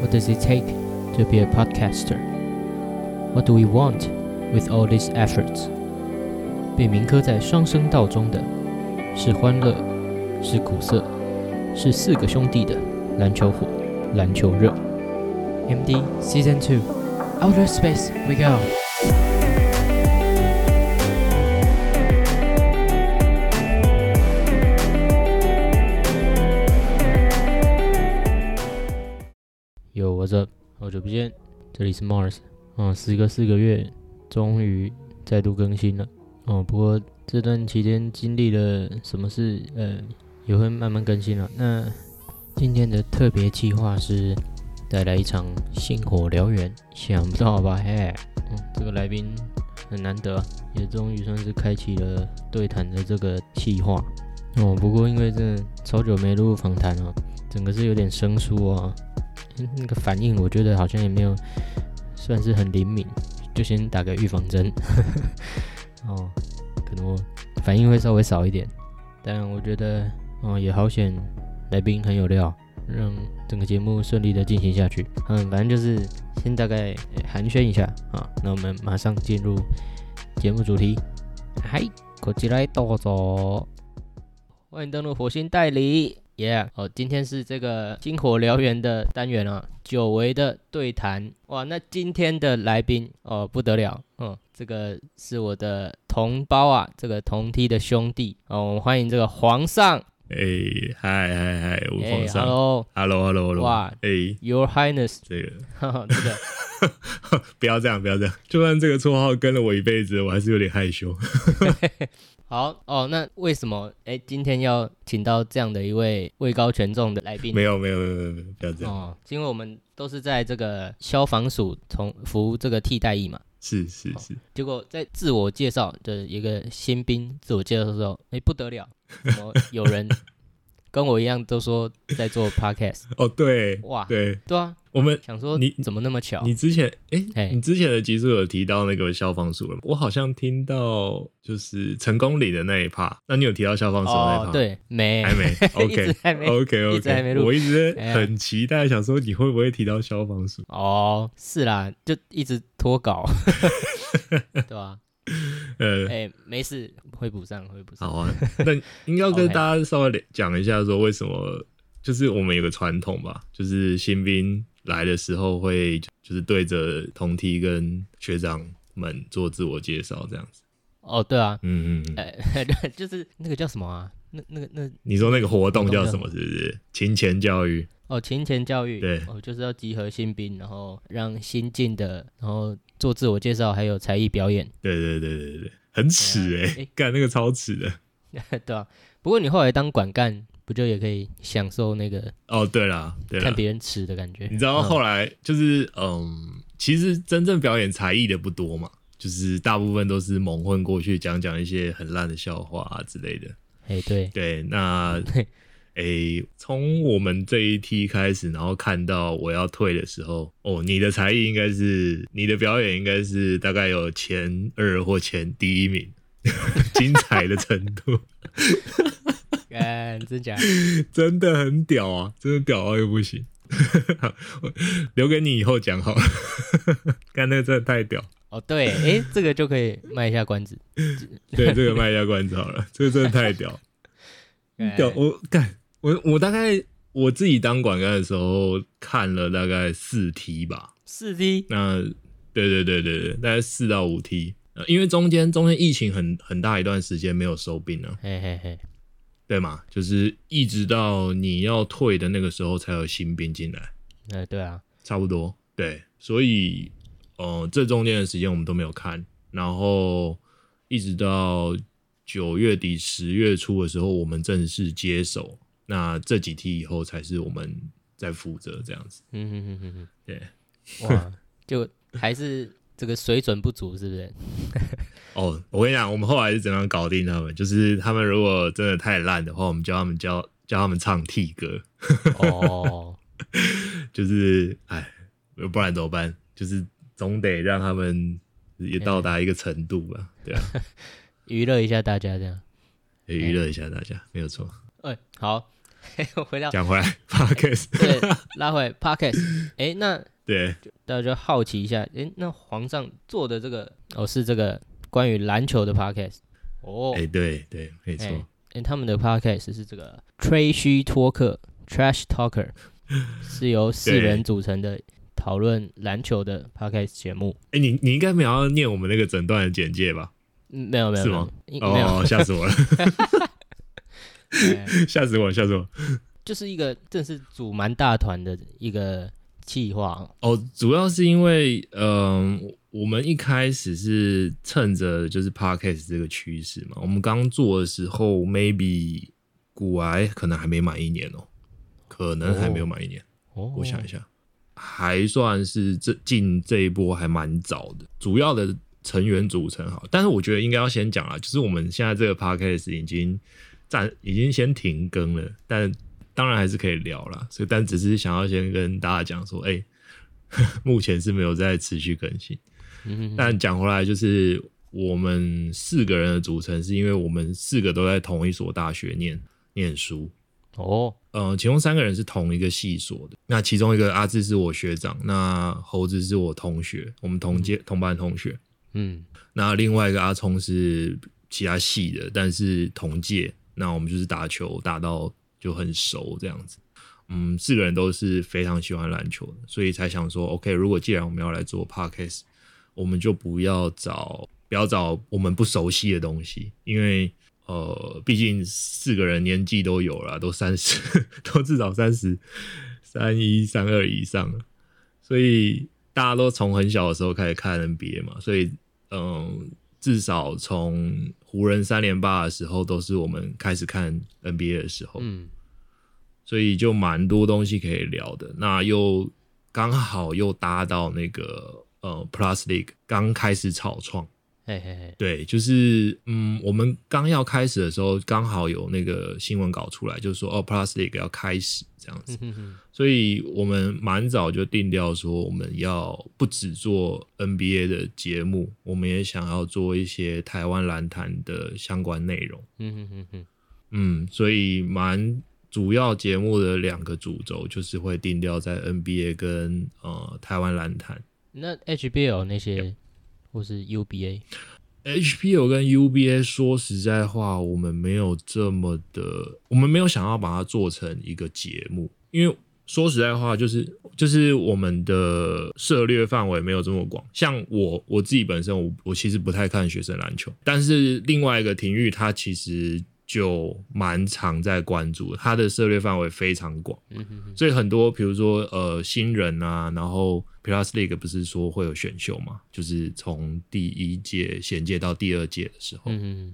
What does it take to be a podcaster? What do we want with all these efforts? 被铭刻在双声道中的是欢乐，是苦涩，是四个兄弟的篮球火，篮球热。MD Season Two Outer Space We Go。 好久不见，这里是 Mars。嗯，时隔四个月，终于再度更新了。哦，不过这段期间经历了什么事，呃，也会慢慢更新了。那今天的特别计划是带来一场星火燎原，想不到吧？嘿，嗯，这个来宾很难得，也终于算是开启了对谈的这个计划。哦，不过因为这超久没录访谈了，整个是有点生疏啊。那个反应，我觉得好像也没有算是很灵敏，就先打个预防针。哦，可能我反应会稍微少一点，但我觉得哦也好险，来宾很有料，让整个节目顺利的进行下去。嗯，反正就是先大概寒暄一下啊，那我们马上进入节目主题。嗨，过来多走，欢迎登录火星代理。耶！哦，今天是这个星火燎原的单元啊，久违的对谈哇！那今天的来宾哦不得了，嗯，这个是我的同胞啊，这个同梯的兄弟哦，我们欢迎这个皇上。哎，嗨嗨嗨，我皇上。Hello，Hello，Hello，哇，哎，Your Highness，这个，这个，不要这样，不要这样，就算这个绰号跟了我一辈子，我还是有点害羞。好哦，那为什么哎今天要请到这样的一位位高权重的来宾？没有没有没有没有没有，不要这样哦，因为我们都是在这个消防署从服这个替代役嘛。是是是。结果在自我介绍的一个新兵自我介绍的时候，哎不得了，怎么有人。跟我一样都说在做 podcast 哦，对，哇，对，对啊，我们想说你怎么那么巧？你之前哎，你之前的集数有提到那个消防署了，我好像听到就是成功里的那一趴，那你有提到消防署那一趴？对，没，还没，OK，还没，OK，OK，我一直很期待，想说你会不会提到消防署？哦，是啦，就一直脱稿，对吧？呃，哎，没事，会补上，会补上。好啊，那应该要跟大家稍微讲一下，说为什么，就是我们有个传统吧，就是新兵来的时候会，就是对着同梯跟学长们做自我介绍，这样子。哦，对啊，嗯嗯，哎，就是那个叫什么啊？那那个那，你说那个活动叫什么？是不是勤前教育？哦，勤前教育，对，哦，就是要集合新兵，然后让新进的，然后。做自我介绍，还有才艺表演。对对对对对，很耻哎，干那个超耻的。对啊，不过你后来当管干，不就也可以享受那个？哦，对了，看别人耻的感觉。你知道后来就是，嗯，其实真正表演才艺的不多嘛，就是大部分都是蒙混过去，讲讲一些很烂的笑话啊之类的。哎，对对，那。诶，从我们这一梯开始，然后看到我要退的时候，哦，你的才艺应该是，你的表演应该是大概有前二或前第一名，精彩的程度。嗯，真假？真的很屌啊，真的屌啊又不行，留给你以后讲好了。干那个真的太屌。哦，对，哎，这个就可以卖一下关子。对，这个卖一下关子好了，这个真的太屌，屌我干。我我大概我自己当管干的时候看了大概四梯吧，四梯。那对对对对对，大概四到五梯。因为中间中间疫情很很大一段时间没有收兵了，嘿嘿嘿，对嘛？就是一直到你要退的那个时候才有新兵进来。哎，对啊，差不多。对，所以呃，这中间的时间我们都没有看，然后一直到九月底十月初的时候，我们正式接手。那这几题以后才是我们在负责这样子。嗯嗯嗯嗯嗯，对。哇，就还是这个水准不足，是不是？哦，我跟你讲，我们后来是怎样搞定他们？就是他们如果真的太烂的话，我们教他们教教他们唱 T 歌。哦，就是哎，不然怎么办？就是总得让他们也到达一个程度吧，对啊。娱乐一下大家，这样。娱乐一下大家，没有错。哎，好。回到讲回来，Podcast 对，拉回 Podcast。哎，那对大家就好奇一下，哎，那皇上做的这个哦是这个关于篮球的 Podcast 哦，哎对对没错，哎他们的 Podcast 是这个吹嘘托克 Trash Talker，是由四人组成的讨论篮球的 Podcast 节目。哎，你你应该没有要念我们那个整段的简介吧？嗯，没有没有是吗？哦，吓死我了。吓死我！吓死我！就是一个，正是组蛮大团的一个计划哦。主要是因为，嗯，我们一开始是趁着就是 podcast 这个趋势嘛。我们刚做的时候，maybe 古癌可能还没满一年哦，可能还没有满一年。哦，我想一下，还算是这进这一波还蛮早的。主要的成员组成好，但是我觉得应该要先讲啊，就是我们现在这个 podcast 已经。暂已经先停更了，但当然还是可以聊啦。所以，但只是想要先跟大家讲说，哎，目前是没有在持续更新。但讲回来，就是我们四个人的组成，是因为我们四个都在同一所大学念念书。哦，呃，其中三个人是同一个系所的。那其中一个阿志是我学长，那猴子是我同学，我们同届同班同学。嗯，那另外一个阿聪是其他系的，但是同届。那我们就是打球打到就很熟这样子，嗯，四个人都是非常喜欢篮球，所以才想说，OK，如果既然我们要来做 Podcast，我们就不要找不要找我们不熟悉的东西，因为呃，毕竟四个人年纪都有了，都三十，都至少三十三一三二以上了，所以大家都从很小的时候开始看 NBA 嘛，所以嗯。至少从湖人三连霸的时候，都是我们开始看 NBA 的时候，嗯，所以就蛮多东西可以聊的。那又刚好又搭到那个呃 Plus League 刚开始草创。嘿嘿嘿，对，就是嗯，我们刚要开始的时候，刚好有那个新闻稿出来，就是说哦 League 要开始这样子，所以我们蛮早就定掉说，我们要不只做 NBA 的节目，我们也想要做一些台湾篮坛的相关内容。嗯哼哼哼，嗯，所以蛮主要节目的两个主轴就是会定掉在 NBA 跟呃台湾篮坛。那 HBL 那些。或是 UBA，HPO 跟 UBA 说实在话，我们没有这么的，我们没有想要把它做成一个节目，因为说实在话，就是就是我们的涉猎范围没有这么广。像我我自己本身，我我其实不太看学生篮球，但是另外一个体育，它其实。就蛮常在关注，他的涉猎范围非常广，所以很多比如说呃新人啊，然后 Plus League 不是说会有选秀嘛，就是从第一届衔接到第二届的时候，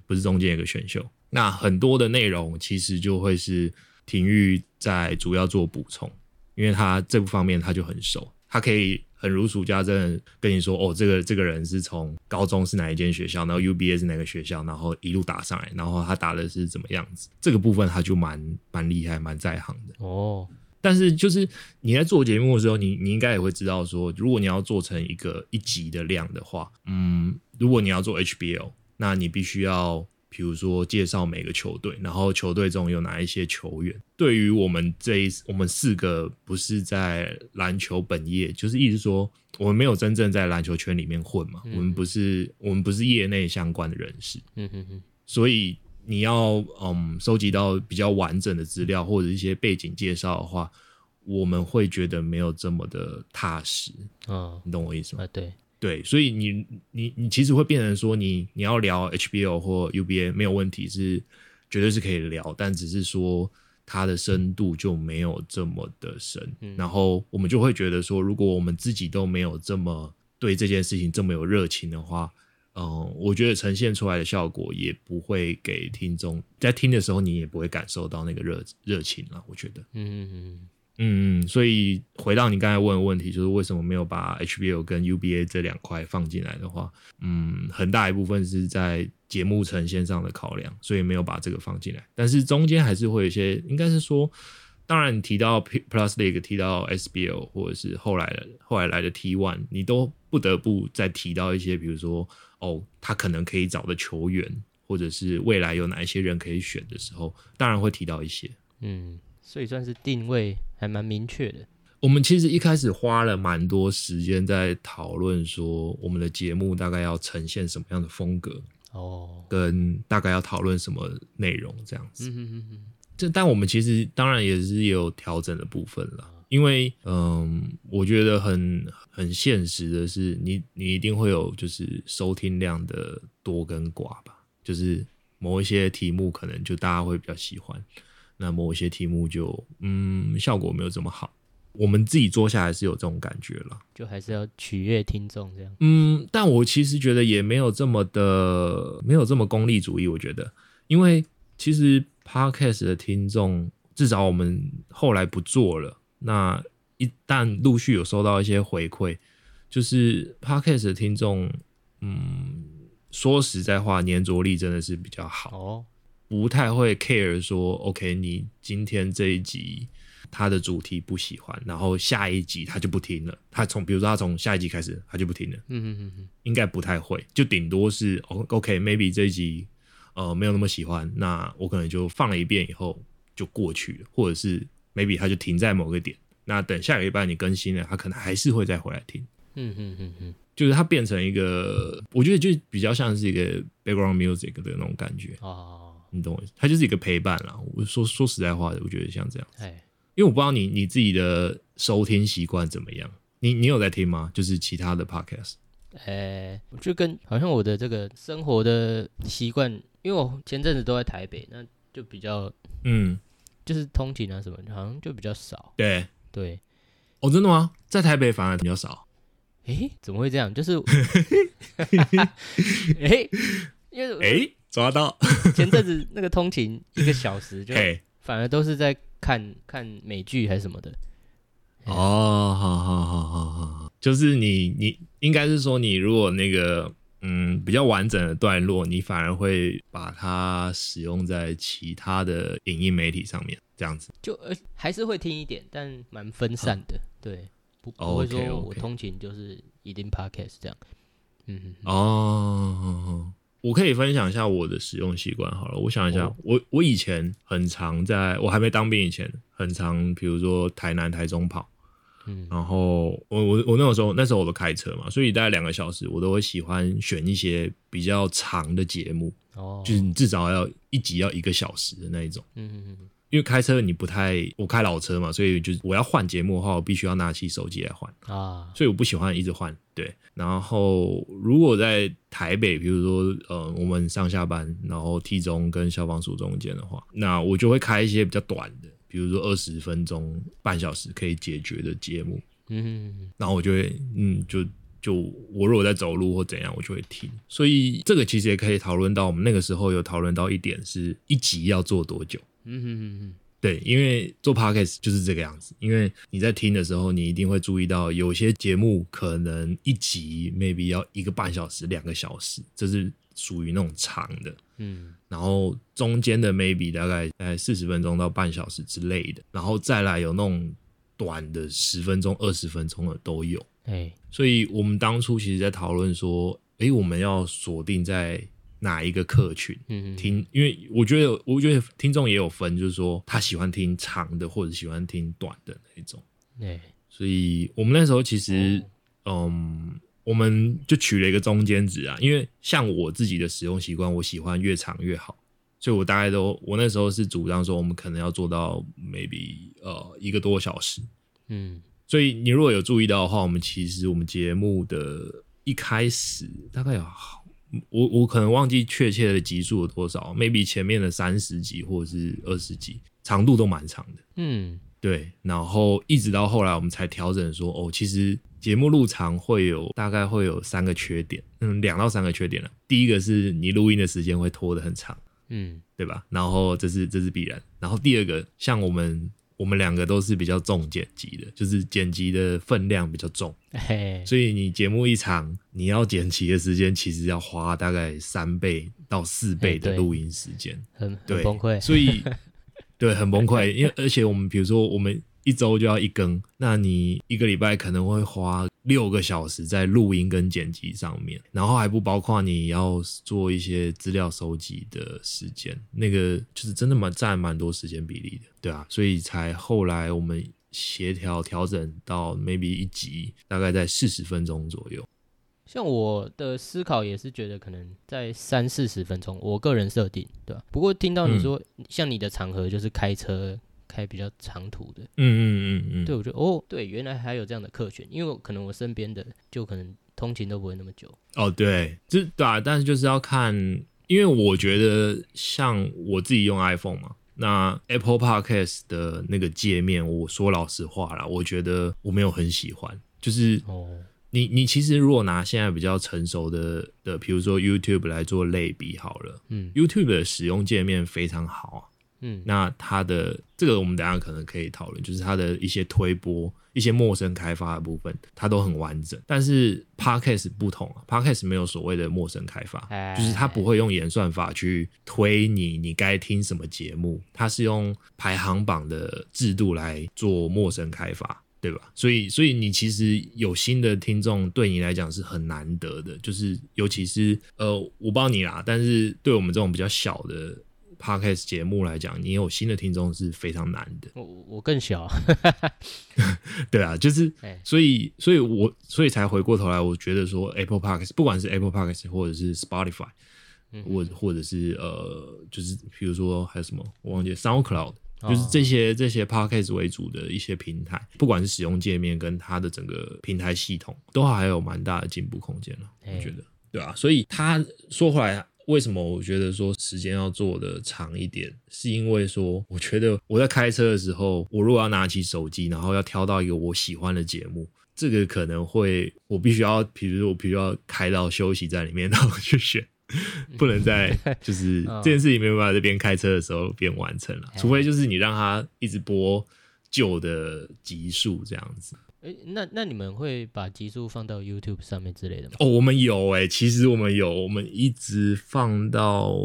不是中间有个选秀，那很多的内容其实就会是体育在主要做补充，因为他这部方面他就很熟，他可以。很如数家珍跟你说哦，这个这个人是从高中是哪一间学校，然后 UBA 是哪个学校，然后一路打上来，然后他打的是怎么样子？这个部分他就蛮蛮厉害，蛮在行的哦。但是就是你在做节目的时候，你你应该也会知道说，如果你要做成一个一集的量的话，嗯，如果你要做 HBO，那你必须要。比如说介绍每个球队，然后球队中有哪一些球员。对于我们这一我们四个不是在篮球本业，就是意思说我们没有真正在篮球圈里面混嘛，我们不是我们不是业内相关的人士。嗯哼哼。所以你要嗯收集到比较完整的资料或者一些背景介绍的话，我们会觉得没有这么的踏实。嗯，你懂我意思吗？啊，对。对，所以你你你其实会变成说，你你要聊 HBO 或 UBA 没有问题，是绝对是可以聊，但只是说它的深度就没有这么的深。然后我们就会觉得说，如果我们自己都没有这么对这件事情这么有热情的话，嗯，我觉得呈现出来的效果也不会给听众在听的时候，你也不会感受到那个热热情了。我觉得，嗯嗯嗯。嗯，所以回到你刚才问的问题，就是为什么没有把 HBL 跟 UBA 这两块放进来的话，嗯，很大一部分是在节目呈现上的考量，所以没有把这个放进来。但是中间还是会有一些，应该是说，当然提到 Plus League，提到 SBL，或者是后来的后来来的 T One，你都不得不再提到一些，比如说哦，他可能可以找的球员，或者是未来有哪一些人可以选的时候，当然会提到一些，嗯。所以算是定位还蛮明确的。我们其实一开始花了蛮多时间在讨论说，我们的节目大概要呈现什么样的风格哦，跟大概要讨论什么内容这样子。嗯嗯嗯这但我们其实当然也是有调整的部分了，因为嗯，我觉得很很现实的是，你你一定会有就是收听量的多跟寡吧，就是某一些题目可能就大家会比较喜欢，那某些题目就嗯效果没有这么好。我们自己做下来是有这种感觉了，就还是要取悦听众这样。嗯，但我其实觉得也没有这么的，没有这么功利主义。我觉得，因为其实 podcast 的听众，至少我们后来不做了，那一旦陆续有收到一些回馈，就是 podcast 的听众，嗯，说实在话，粘着力真的是比较好，哦，不太会 care 说，OK，你今天这一集。他的主题不喜欢，然后下一集他就不听了。他从比如说他从下一集开始他就不听了。嗯嗯嗯嗯，应该不太会，就顶多是 OK，maybe 这一集呃没有那么喜欢，那我可能就放了一遍以后就过去了，或者是 maybe 他就停在某个点。那等下个礼拜你更新了，他可能还是会再回来听。嗯嗯嗯嗯，就是它变成一个，我觉得就比较像是一个 background music 的那种感觉哦，你懂我意思？它就是一个陪伴啦。我说说实在话的，我觉得像这样。哎。因为我不知道你你自己的收听习惯怎么样，你你有在听吗？就是其他的 podcast？呃，就跟好像我的这个生活的习惯，因为我前阵子都在台北，那就比较嗯，就是通勤啊什么，好像就比较少。对对，哦，真的吗？在台北反而比较少？诶，怎么会这样？就是 诶，因为诶抓到。前阵子那个通勤一个小时就反而都是在。看看美剧还是什么的。哦，好好好好好，就是你你应该是说你如果那个嗯比较完整的段落，你反而会把它使用在其他的影音媒体上面，这样子。就呃还是会听一点，但蛮分散的，对，不不会说我通勤就是一定 podcast 这样，嗯哦。我可以分享一下我的使用习惯好了。我想一下，我我以前很常在我还没当兵以前，很常比如说台南、台中跑，嗯，然后我我我那个时候那时候我都开车嘛，所以大概两个小时，我都会喜欢选一些比较长的节目，哦，就是你至少要一集要一个小时的那一种，嗯嗯嗯。因为开车你不太，我开老车嘛，所以就是我要换节目的话，我必须要拿起手机来换。啊，所以我不喜欢一直换。对，然后如果在台北，比如说呃，我们上下班，然后 T 中跟消防署中间的话，那我就会开一些比较短的，比如说二十分钟、半小时可以解决的节目。嗯，然后我就会嗯，就就我如果在走路或怎样，我就会听。所以这个其实也可以讨论到，我们那个时候有讨论到一点，是一集要做多久。嗯哼哼哼，对，因为做 podcast 就是这个样子。因为你在听的时候，你一定会注意到，有些节目可能一集 maybe 要一个半小时、两个小时，这是属于那种长的。嗯，然后中间的 maybe 大概在四十分钟到半小时之类的，然后再来有那种短的十分钟、二十分钟的都有。哎，所以我们当初其实在讨论说，哎，我们要锁定在。哪一个客群听？因为我觉得，我觉得听众也有分，就是说他喜欢听长的，或者喜欢听短的那种。对，所以我们那时候其实，嗯，我们就取了一个中间值啊。因为像我自己的使用习惯，我喜欢越长越好，所以我大概都，我那时候是主张说，我们可能要做到 maybe 呃一个多小时。嗯，所以你如果有注意到的话，我们其实我们节目的一开始大概有。我我可能忘记确切的集数有多少，maybe 前面的三十集或者是二十集，长度都蛮长的。嗯，对。然后一直到后来，我们才调整说，哦，其实节目录长会有大概会有三个缺点，嗯，两到三个缺点了。第一个是你录音的时间会拖得很长，嗯，对吧？然后这是这是必然。然后第二个，像我们。我们两个都是比较重剪辑的，就是剪辑的分量比较重，所以你节目一长，你要剪辑的时间其实要花大概三倍到四倍的录音时间，很很崩溃。所以对，很崩溃，因为而且我们比如说我们一周就要一更，那你一个礼拜可能会花六个小时在录音跟剪辑上面，然后还不包括你要做一些资料收集的时间，那个就是真的蛮占蛮多时间比例的，对啊，所以才后来我们协调调整到 maybe 一集大概在四十分钟左右。像我的思考也是觉得可能在三四十分钟，我个人设定，对吧？不过听到你说像你的场合就是开车。开比较长途的，嗯嗯嗯嗯，对我觉得哦，对，原来还有这样的客群，因为可能我身边的就可能通勤都不会那么久。哦，对，这对啊，但是就是要看，因为我觉得像我自己用 iPhone 嘛，那 Apple Podcast 的那个界面，我说老实话啦，我觉得我没有很喜欢，就是哦，你你其实如果拿现在比较成熟的的，比如说 YouTube 来做类比好了，嗯，YouTube 的使用界面非常好啊。嗯，那它的这个我们等下可能可以讨论，就是它的一些推播、一些陌生开发的部分，它都很完整。但是 Podcast 不同啊，Podcast 没有所谓的陌生开发，就是它不会用演算法去推你，你该听什么节目，它是用排行榜的制度来做陌生开发，对吧？所以，所以你其实有新的听众，对你来讲是很难得的，就是尤其是呃，我不知道你啦，但是对我们这种比较小的。Podcast 节目来讲，你有新的听众是非常难的。我我更小，对啊，就是所以，所以我所以才回过头来，我觉得说 Apple Podcast，不管是 Apple Podcast 或者是 Spotify，或或者是呃，就是比如说还有什么，我忘记 SoundCloud，就是这些这些 Podcast 为主的一些平台，不管是使用界面跟它的整个平台系统，都还有蛮大的进步空间了。我觉得，对啊，所以他说回来。为什么我觉得说时间要做的长一点？是因为说，我觉得我在开车的时候，我如果要拿起手机，然后要挑到一个我喜欢的节目，这个可能会我必须要，比如说我必须要开到休息站里面，然后去选，不能在 就是这件事情没有办法在边开车的时候边完成了，除非就是你让他一直播旧的集数这样子。哎，那那你们会把集数放到 YouTube 上面之类的吗？哦，我们有哎，其实我们有，我们一直放到，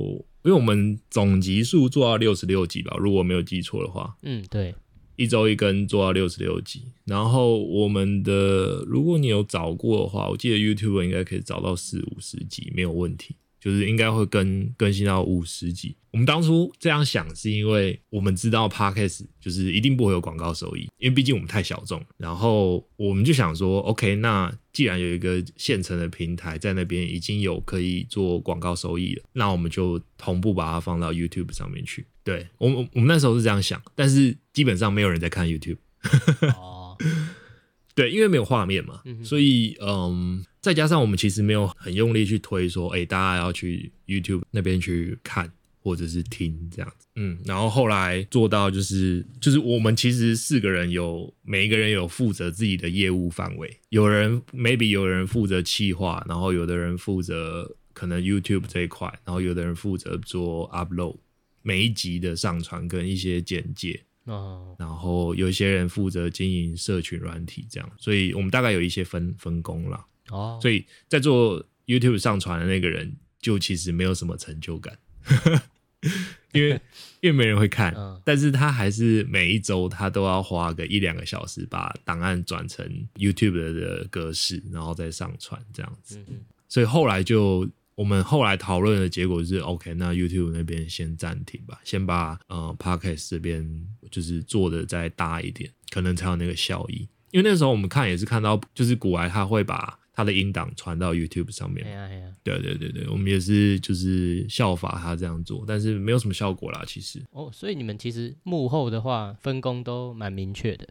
因为我们总集数做到六十六集吧，如果没有记错的话。嗯，对，一周一根做到六十六集，然后我们的，如果你有找过的话，我记得 YouTube 应该可以找到四五十集，没有问题。就是应该会更更新到五十集。我们当初这样想，是因为我们知道 Podcast 就是一定不会有广告收益，因为毕竟我们太小众。然后我们就想说，OK，那既然有一个现成的平台在那边已经有可以做广告收益了，那我们就同步把它放到 YouTube 上面去。对我们我们那时候是这样想，但是基本上没有人在看 YouTube。对，因为没有画面嘛，所以嗯。再加上我们其实没有很用力去推说，哎，大家要去 YouTube 那边去看或者是听这样子，嗯，然后后来做到就是就是我们其实四个人有每一个人有负责自己的业务范围，有人 maybe 有人负责企划，然后有的人负责可能 YouTube 这一块，然后有的人负责做 upload 每一集的上传跟一些简介，哦，然后有一些人负责经营社群软体这样，所以我们大概有一些分分工了。哦，所以在做 YouTube 上传的那个人，就其实没有什么成就感，因为 因为没人会看，但是他还是每一周他都要花个一两个小时把档案转成 YouTube 的格式，然后再上传这样子。所以后来就我们后来讨论的结果是，OK，那 YouTube 那边先暂停吧，先把呃 Podcast 这边就是做的再大一点，可能才有那个效益。因为那时候我们看也是看到，就是古埃他会把他的音档传到 YouTube 上面，对对对对，我们也是就是效法他这样做，但是没有什么效果啦，其实。哦，所以你们其实幕后的话分工都蛮明确的。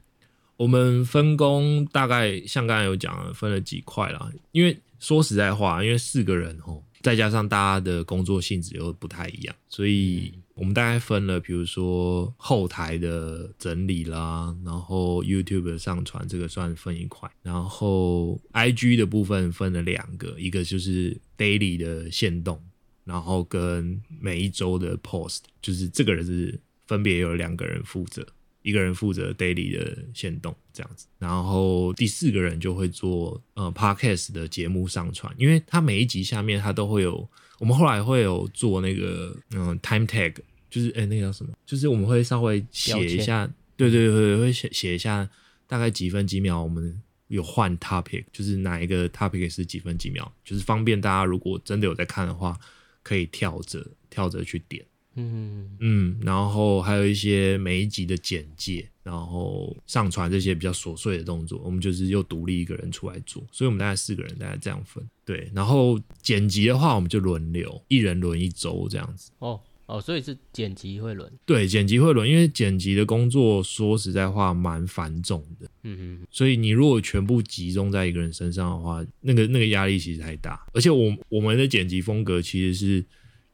我们分工大概像刚才有讲，分了几块啦。因为说实在话，因为四个人哦，再加上大家的工作性质又不太一样，所以。我们大概分了，比如说后台的整理啦，然后 YouTube 的上传，这个算分一块，然后 IG 的部分分了两个，一个就是 Daily 的限动，然后跟每一周的 Post，就是这个人是分别有两个人负责，一个人负责 Daily 的限动这样子，然后第四个人就会做呃 Podcast 的节目上传，因为他每一集下面他都会有。我们后来会有做那个嗯 time tag，就是哎那个叫什么？就是我们会稍微写一下，对对对，会写写一下大概几分几秒我们有换 topic，就是哪一个 topic 是几分几秒，就是方便大家如果真的有在看的话，可以跳着跳着去点。嗯嗯，然后还有一些每一集的简介，然后上传这些比较琐碎的动作，我们就是又独立一个人出来做，所以我们大概四个人大概这样分。对，然后剪辑的话，我们就轮流，一人轮一周这样子。哦。哦，所以是剪辑会轮，对，剪辑会轮，因为剪辑的工作说实在话蛮繁重的，嗯嗯，所以你如果全部集中在一个人身上的话，那个那个压力其实太大，而且我我们的剪辑风格其实是。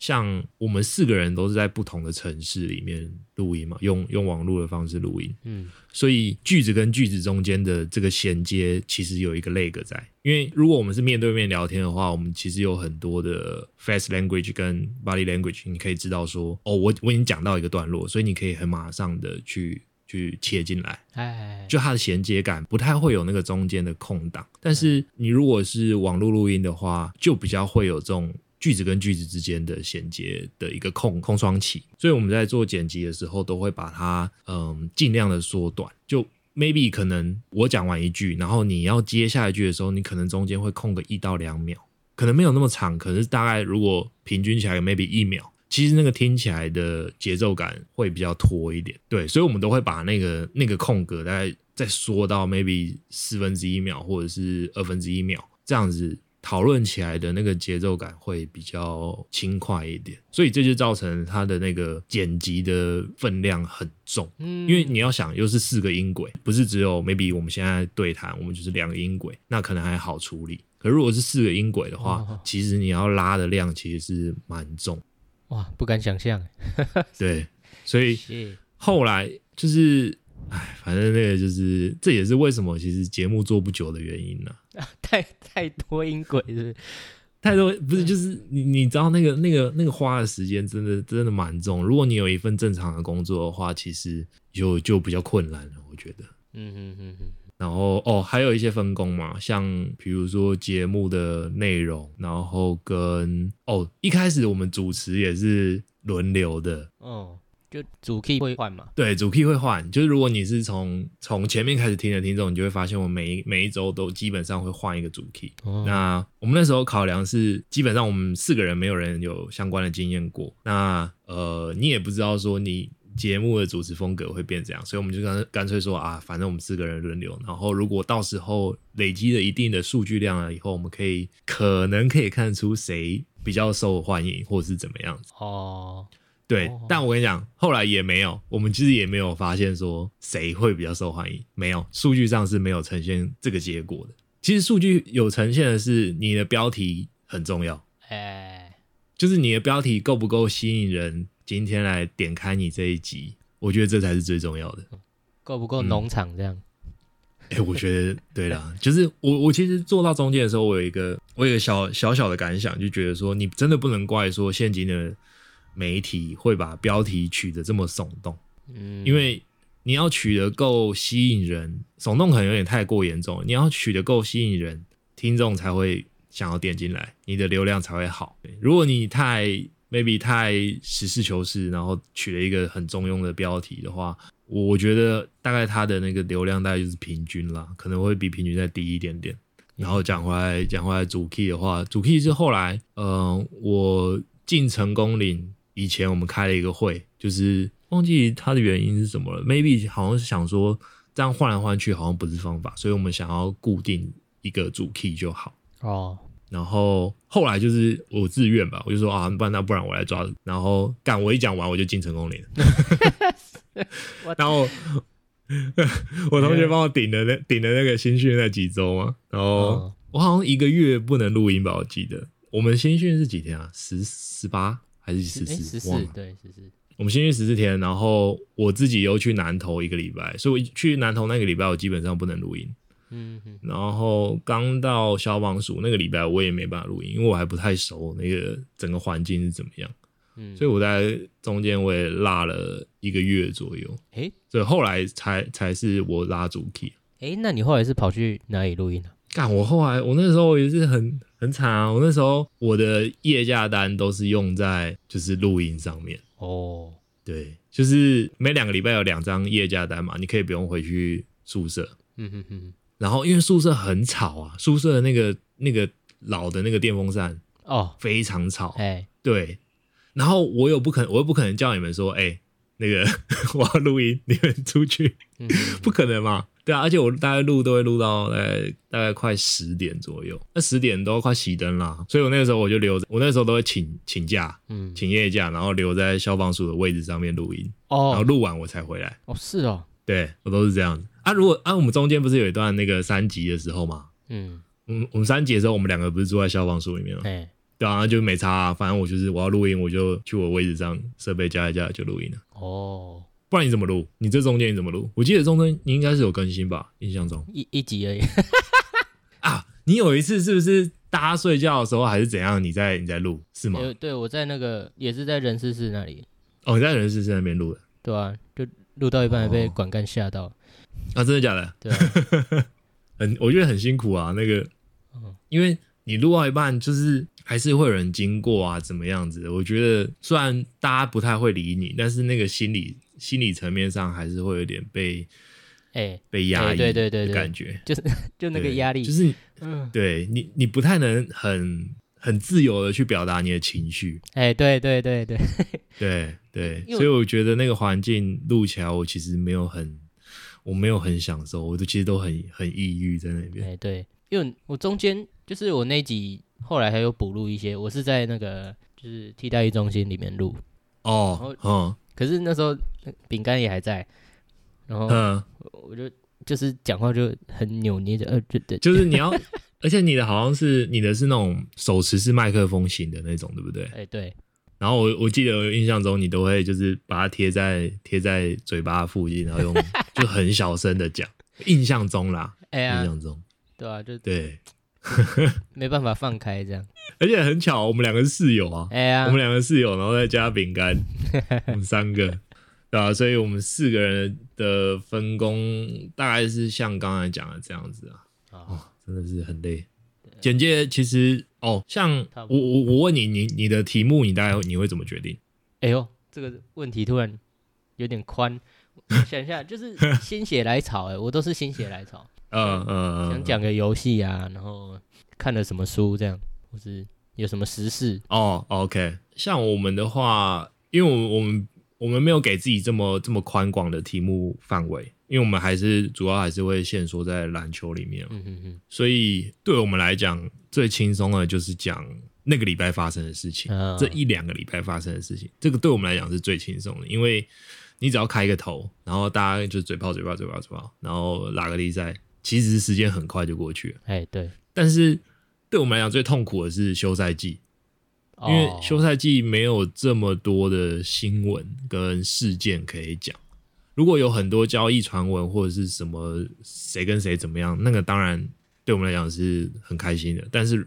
像我们四个人都是在不同的城市里面录音嘛，用用网络的方式录音，嗯，所以句子跟句子中间的这个衔接其实有一个 lag 在，因为如果我们是面对面聊天的话，我们其实有很多的 fast language 跟 body language，你可以知道说，哦，我我已经讲到一个段落，所以你可以很马上的去去切进来，哎，就它的衔接感不太会有那个中间的空档，但是你如果是网络录音的话，就比较会有这种。句子跟句子之间的衔接的一个空空窗期，所以我们在做剪辑的时候，都会把它嗯尽量的缩短。就 maybe 可能我讲完一句，然后你要接下一句的时候，你可能中间会空个一到两秒，可能没有那么长，可是大概如果平均起来 maybe 一秒，其实那个听起来的节奏感会比较拖一点。对，所以我们都会把那个那个空格大概再缩到 maybe 四分之一秒或者是二分之一秒这样子。讨论起来的那个节奏感会比较轻快一点，所以这就造成它的那个剪辑的分量很重。嗯，因为你要想，又是四个音轨，不是只有 maybe 我们现在对谈，我们就是两个音轨，那可能还好处理。可如果是四个音轨的话，其实你要拉的量其实是蛮重。哇，不敢想象。对，所以后来就是。哎，反正那个就是，这也是为什么其实节目做不久的原因呢？太太多音轨是，太多不是就是你你知道那个那个那个花的时间真的真的蛮重。如果你有一份正常的工作的话，其实就就比较困难了，我觉得。嗯嗯嗯嗯。然后哦，还有一些分工嘛，像比如说节目的内容，然后跟哦一开始我们主持也是轮流的。哦。就主 key 会换嘛？对，主 key 会换。就是如果你是从从前面开始听的听众，你就会发现我每一每一周都基本上会换一个主 key。那我们那时候考量是，基本上我们四个人没有人有相关的经验过。那呃，你也不知道说你节目的主持风格会变这样，所以我们就干干脆说啊，反正我们四个人轮流。然后如果到时候累积了一定的数据量了以后，我们可以可能可以看出谁比较受欢迎，或者是怎么样子哦。对，但我跟你讲，后来也没有，我们其实也没有发现说谁会比较受欢迎，没有，数据上是没有呈现这个结果的。其实数据有呈现的是你的标题很重要，哎，就是你的标题够不够吸引人，今天来点开你这一集，我觉得这才是最重要的，够不够农场这样？哎，我觉得对了，就是我我其实做到中间的时候，我有一个我有一个小小小的感想，就觉得说你真的不能怪说现今的。媒体会把标题取得这么耸动，嗯，因为你要取得够吸引人，耸动可能有点太过严重。你要取得够吸引人，听众才会想要点进来，你的流量才会好。如果你太 maybe 太实事求是，然后取了一个很中庸的标题的话，我觉得大概它的那个流量大概就是平均啦，可能会比平均再低一点点。然后讲回来，讲回来主 key 的话，主 key 是后来，嗯，我进成功岭。以前我们开了一个会，就是忘记它的原因是什么了。Maybe 好像是想说这样换来换去好像不是方法，所以我们想要固定一个主 key 就好。哦。然后后来就是我自愿吧，我就说啊，不然那不然我来抓。然后干我一讲完我就进成功岭。然后我同学帮我顶了那顶了那个新训那几周嘛，然后我好像一个月不能录音吧，我记得。我们新训是几天啊？十十八。还是十四，十四对十四。我们先去十四天，然后我自己又去南投一个礼拜，所以我去南投那个礼拜我基本上不能录音。嗯，然后刚到消防署那个礼拜我也没办法录音，因为我还不太熟那个整个环境是怎么样。嗯，所以我在中间我也落了一个月左右。哎，所以后来才才是我拉主 key。哎，那你后来是跑去哪里录音呢？干，我后来我那时候也是很很惨啊！我那时候我的夜价单都是用在就是录音上面哦，对，就是每两个礼拜有两张夜价单嘛，你可以不用回去宿舍，嗯哼哼。然后因为宿舍很吵啊，宿舍的那个那个老的那个电风扇哦，非常吵，哎，对。然后我又不可能，我又不可能叫你们说，哎，那个我要录音，你们出去，不可能嘛？对啊，而且我大概录都会录到大概大概快十点左右，那十点都快熄灯了，所以我那个时候我就留着，我那时候都会请请假，嗯，请夜假，然后留在消防署的位置上面录音，哦，然后录完我才回来。哦，是哦，对我都是这样子啊。如果啊，我们中间不是有一段那个三级的时候嘛，嗯，嗯，我们三级的时候，我们两个不是住在消防署里面吗？哎，对啊，就没差，反正我就是我要录音，我就去我位置上设备加一加就录音了。哦。不然你怎么录？你这中间你怎么录？我记得中间你应该是有更新吧？印象中一一集而已。啊，你有一次是不是大家睡觉的时候还是怎样？你在你在录是吗？对，我在那个也是在人事室那里。哦，你在人事室那边录的？对啊，就录到一半被管干吓到。啊，真的假的？对啊，很我觉得很辛苦啊。那个，因为你录到一半就是还是会有人经过啊，怎么样子？我觉得虽然大家不太会理你，但是那个心理。心理层面上还是会有点被，哎，被压抑，对对对，感觉就是就那个压力，就是，嗯，对你你不太能很很自由的去表达你的情绪，哎，对对对对 对对，所以我觉得那个环境录起来，我其实没有很，我没有很享受，我都其实都很很抑郁在那边，哎，对，因为我中间就是我那集后来还有补录一些，我是在那个就是替代役中心里面录，哦，哦。可是那时候饼干也还在，然后我就就是讲话就很扭捏的，呃，对对，就是你要，而且你的好像是你的是那种手持式麦克风型的那种，对不对？哎，对。然后我我记得印象中你都会就是把它贴在贴在嘴巴附近，然后用 就很小声的讲，印象中啦，哎印象中，对啊，就对。没办法放开这样，而且很巧，我们两个是室友啊。哎呀，我们两个室友，然后再加饼干，我们三个，对啊？所以我们四个人的分工大概是像刚才讲的这样子啊。哦，真的是很累。简介其实哦，像我我我问你，你你的题目，你大概你会怎么决定？哎呦，这个问题突然有点宽。想一下，就是心血来潮，哎，我都是心血来潮。嗯嗯，想讲个游戏啊，然后看了什么书这样，或是有什么时事哦。OK，像我们的话，因为我我们我们没有给自己这么这么宽广的题目范围，因为我们还是主要还是会限缩在篮球里面。嗯嗯嗯。所以对我们来讲，最轻松的就是讲那个礼拜发生的事情，这一两个礼拜发生的事情，这个对我们来讲是最轻松的，因为你只要开一个头，然后大家就嘴炮嘴炮嘴炮嘴炮，然后拉个例赛。其实时间很快就过去了，哎，对。但是对我们来讲最痛苦的是休赛季，因为休赛季没有这么多的新闻跟事件可以讲。如果有很多交易传闻或者是什么谁跟谁怎么样，那个当然对我们来讲是很开心的。但是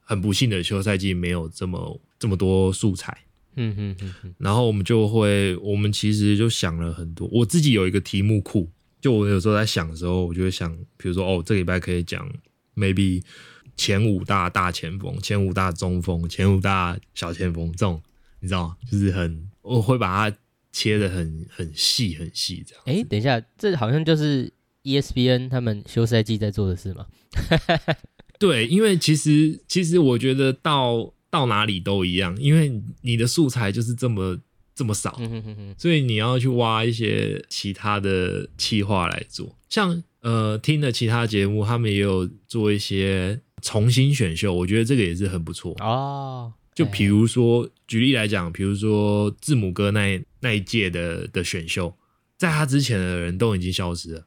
很不幸的，休赛季没有这么这么多素材。嗯嗯嗯。然后我们就会，我们其实就想了很多。我自己有一个题目库。就我有时候在想的时候，我就会想，比如说，哦，这礼拜可以讲 maybe 前五大大前锋、前五大中锋、前五大小前锋这种，你知道吗？就是很，我会把它切的很很细很细这样。哎，等一下，这好像就是 ESPN 他们休赛季在做的事吗？对，因为其实其实我觉得到到哪里都一样，因为你的素材就是这么。这么少，所以你要去挖一些其他的企划来做。像呃，听的其他节目，他们也有做一些重新选秀，我觉得这个也是很不错哦。就比如说，举例来讲，比如说字母哥那那一届的的选秀，在他之前的人都已经消失了。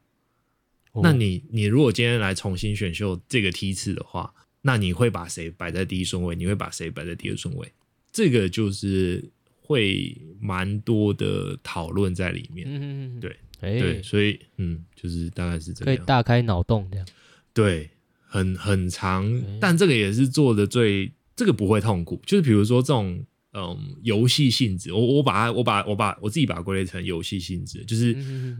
那你你如果今天来重新选秀这个梯次的话，那你会把谁摆在第一顺位？你会把谁摆在第二顺位？这个就是。会蛮多的讨论在里面，嗯对，对，所以嗯，就是大概是这样，可以大开脑洞这样，对，很很长，但这个也是做的最，这个不会痛苦，就是比如说这种嗯游戏性质，我我把它我把我把我自己把它归类成游戏性质，就是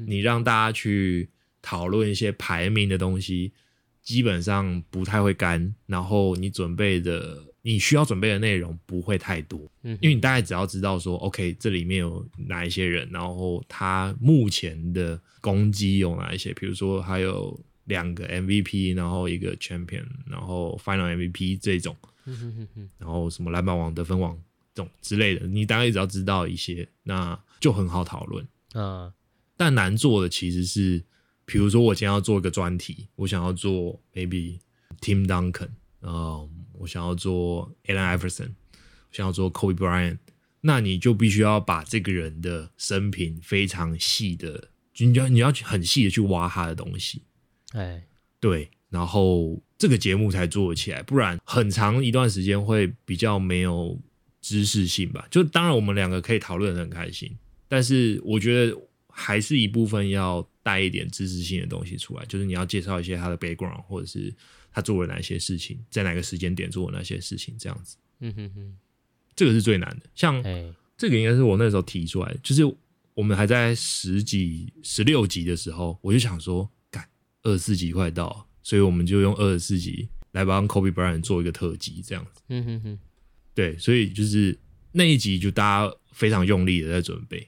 你让大家去讨论一些排名的东西，基本上不太会干，然后你准备的。你需要准备的内容不会太多，嗯，因为你大概只要知道说，OK，这里面有哪一些人，然后他目前的攻击有哪一些，比如说还有两个 MVP，然后一个 Champion，然后 Final MVP 这种，然后什么篮板王、得分王这种之类的，你大概只要知道一些，那就很好讨论啊。但难做的其实是，比如说我今天要做一个专题，我想要做 maybe Tim Duncan，嗯，我想要做 Allen Iverson，想要做 Kobe Bryant，那你就必须要把这个人的生平非常细的，你要你要很细的去挖他的东西，哎，对，然后这个节目才做起来，不然很长一段时间会比较没有知识性吧。就当然我们两个可以讨论的很开心，但是我觉得。还是一部分要带一点知识性的东西出来，就是你要介绍一些他的 background，或者是他做了哪些事情，在哪个时间点做了哪些事情，这样子。嗯哼哼，这个是最难的。像这个应该是我那时候提出来的，就是我们还在十几、十六集的时候，我就想说，干二十四集快到，所以我们就用二十四集来帮 Kobe Bryant 做一个特辑，这样子。嗯哼哼，对，所以就是那一集就大家非常用力的在准备。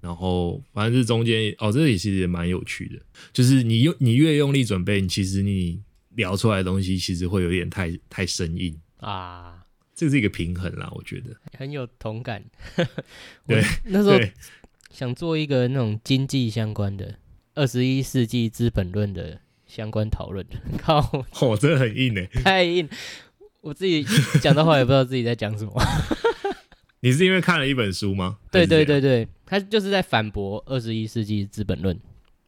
然后，反正这中间哦，这个也其实也蛮有趣的。就是你用你越用力准备，你其实你聊出来的东西其实会有点太太生硬啊。这是一个平衡啦，我觉得很有同感。对，那时候想做一个那种经济相关的二十一世纪资本论的相关讨论。靠，哦，真的很硬诶，太硬。我自己讲的话也不知道自己在讲什么。你是因为看了一本书吗？对对对对，他就是在反驳二十一世纪资本论，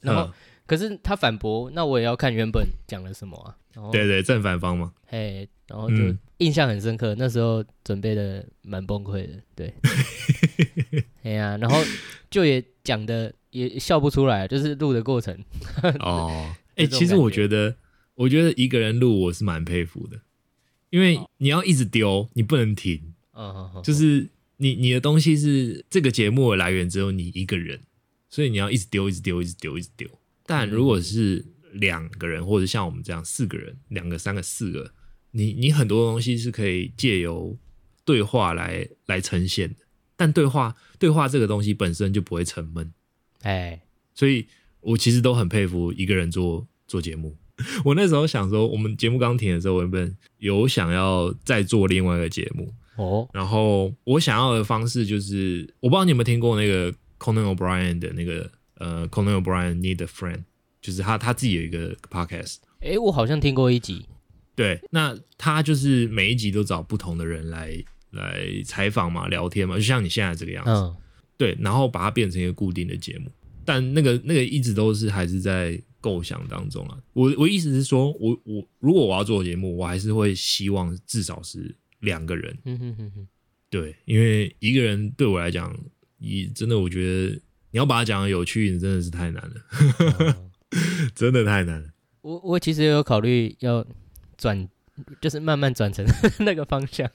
然后可是他反驳，那我也要看原本讲了什么啊？对对，正反方嘛。嘿，然后就印象很深刻，那时候准备的蛮崩溃的，对。哎呀，然后就也讲的也笑不出来，就是录的过程。哦，哎，其实我觉得，我觉得一个人录我是蛮佩服的，因为你要一直丢，你不能停，嗯，就是。你你的东西是这个节目的来源只有你一个人，所以你要一直丢，一直丢，一直丢，一直丢。但如果是两个人，或者像我们这样四个人，两个、三个、四个，你你很多东西是可以借由对话来来呈现的。但对话对话这个东西本身就不会沉闷，哎，所以我其实都很佩服一个人做做节目。我那时候想说，我们节目刚停的时候，我原本有想要再做另外一个节目。哦，然后我想要的方式就是，我不知道你有没有听过那个 Conan O'Brien 的那个呃 Conan O'Brien Need a Friend，就是他他自己有一个 podcast。哎，我好像听过一集。对，那他就是每一集都找不同的人来来采访嘛，聊天嘛，就像你现在这个样子。嗯。对，然后把它变成一个固定的节目，但那个那个一直都是还是在构想当中啊。我我意思是说，我我如果我要做节目，我还是会希望至少是。两个人，嗯哼哼哼，对，因为一个人对我来讲，也真的，我觉得你要把它讲的有趣，你真的是太难了，真的太难了。我我其实有考虑要转，就是慢慢转成 那个方向。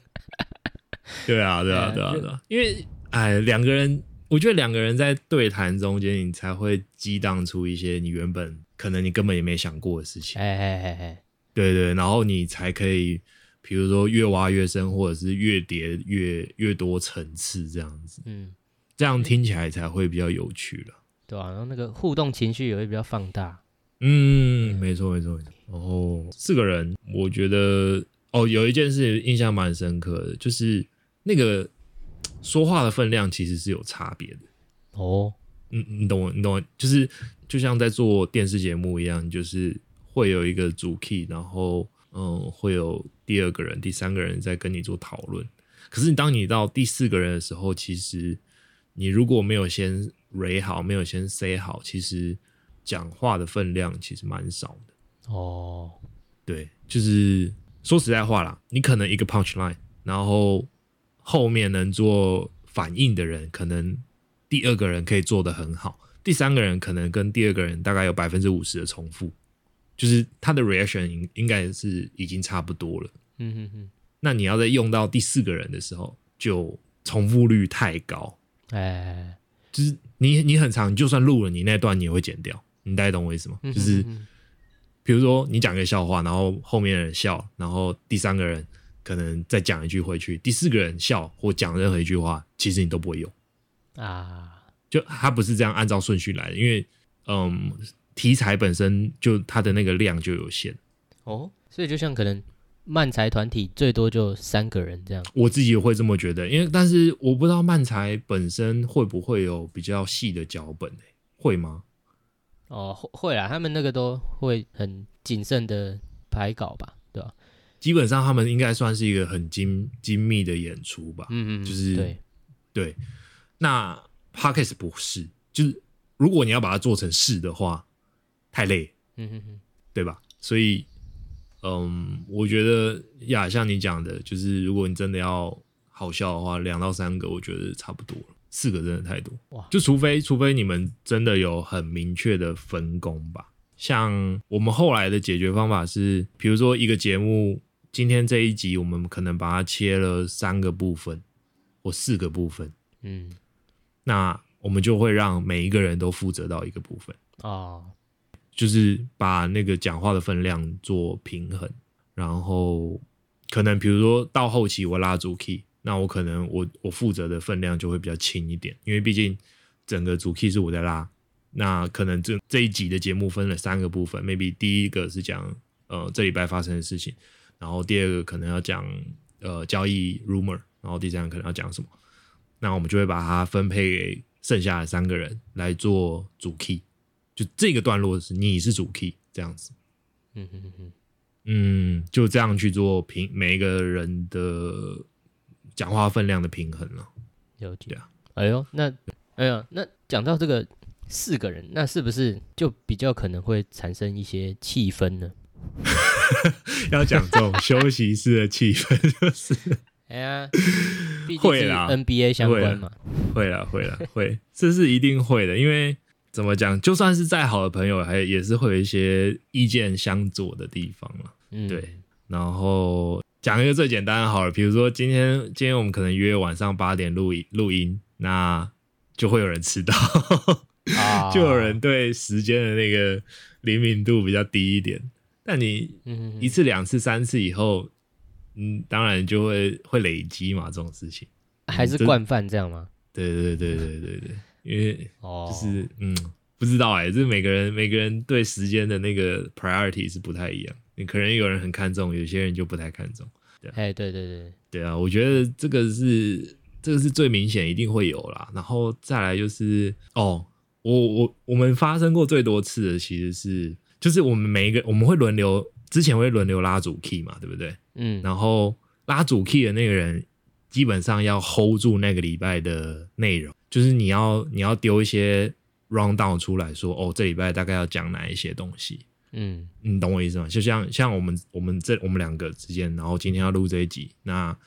对啊，对啊，对啊，对啊，因为哎，两个人，我觉得两个人在对谈中间，你才会激荡出一些你原本可能你根本也没想过的事情。哎哎哎哎，对对，然后你才可以。比如说越挖越深，或者是越叠越越多层次这样子，嗯，这样听起来才会比较有趣了，对啊，然后那个互动情绪也会比较放大，嗯，没错没错。然后四个人，我觉得哦，有一件事印象蛮深刻的，就是那个说话的分量其实是有差别的哦，嗯，你懂我，你懂我，就是就像在做电视节目一样，就是会有一个主 key，然后。嗯，会有第二个人、第三个人在跟你做讨论。可是，当你到第四个人的时候，其实你如果没有先 re 好，没有先 say 好，其实讲话的分量其实蛮少的。哦，对，就是说实在话啦，你可能一个 punch line，然后后面能做反应的人，可能第二个人可以做得很好，第三个人可能跟第二个人大概有百分之五十的重复。就是他的 reaction 应应该是已经差不多了，嗯哼哼。那你要在用到第四个人的时候，就重复率太高，哎，就是你你很长，就算录了你那段，你也会剪掉。你大概懂我意思吗？就是比如说你讲一个笑话，然后后面的人笑，然后第三个人可能再讲一句回去，第四个人笑或讲任何一句话，其实你都不会用啊。就它不是这样按照顺序来的，因为嗯。题材本身就它的那个量就有限哦，所以就像可能漫才团体最多就三个人这样，我自己也会这么觉得，因为但是我不知道漫才本身会不会有比较细的脚本会吗？哦，会会啊，他们那个都会很谨慎的排稿吧，对吧？基本上他们应该算是一个很精精密的演出吧，嗯嗯，就是对对。那 Parkes 不是，就是如果你要把它做成是的话，太累，嗯哼哼，对吧？所以，嗯，我觉得呀，像你讲的，就是如果你真的要好笑的话，两到三个我觉得差不多了，四个真的太多哇！就除非除非你们真的有很明确的分工吧。像我们后来的解决方法是，比如说一个节目，今天这一集我们可能把它切了三个部分或四个部分，嗯，那我们就会让每一个人都负责到一个部分哦。就是把那个讲话的分量做平衡，然后可能比如说到后期我拉主 key，那我可能我我负责的分量就会比较轻一点，因为毕竟整个主 key 是我在拉，那可能这这一集的节目分了三个部分，maybe 第一个是讲呃这礼拜发生的事情，然后第二个可能要讲呃交易 rumor，然后第三个可能要讲什么，那我们就会把它分配给剩下的三个人来做主 key。就这个段落是你是主 key 这样子，嗯嗯嗯嗯，就这样去做平每一个人的讲话分量的平衡了。了解。啊，哎呦，那哎呀，那讲到这个四个人，那是不是就比较可能会产生一些气氛呢？要讲这种休息室的气氛，就是。哎呀，会啦，NBA 相关嘛，会啦，会啦，会，这是一定会的，因为。怎么讲？就算是再好的朋友，还也是会有一些意见相左的地方了。嗯，对。然后讲一个最简单的好了，比如说今天今天我们可能约晚上八点录音录音，那就会有人迟到，就有人对时间的那个灵敏度比较低一点。但你一次两次三次以后，嗯，当然就会会累积嘛，这种事情还是惯犯这样吗？对对对对对对。因为就是嗯，不知道哎，就是每个人每个人对时间的那个 priority 是不太一样。你可能有人很看重，有些人就不太看重。对，哎，对对对，对啊，我觉得这个是这个是最明显，一定会有啦。然后再来就是哦，我我我们发生过最多次的其实是，就是我们每一个我们会轮流，之前会轮流拉主 key 嘛，对不对？嗯，然后拉主 key 的那个人基本上要 hold 住那个礼拜的内容。就是你要你要丢一些 round down 出来说哦，这礼拜大概要讲哪一些东西？嗯，你懂我意思吗？就像像我们我们这我们两个之间，然后今天要录这一集，那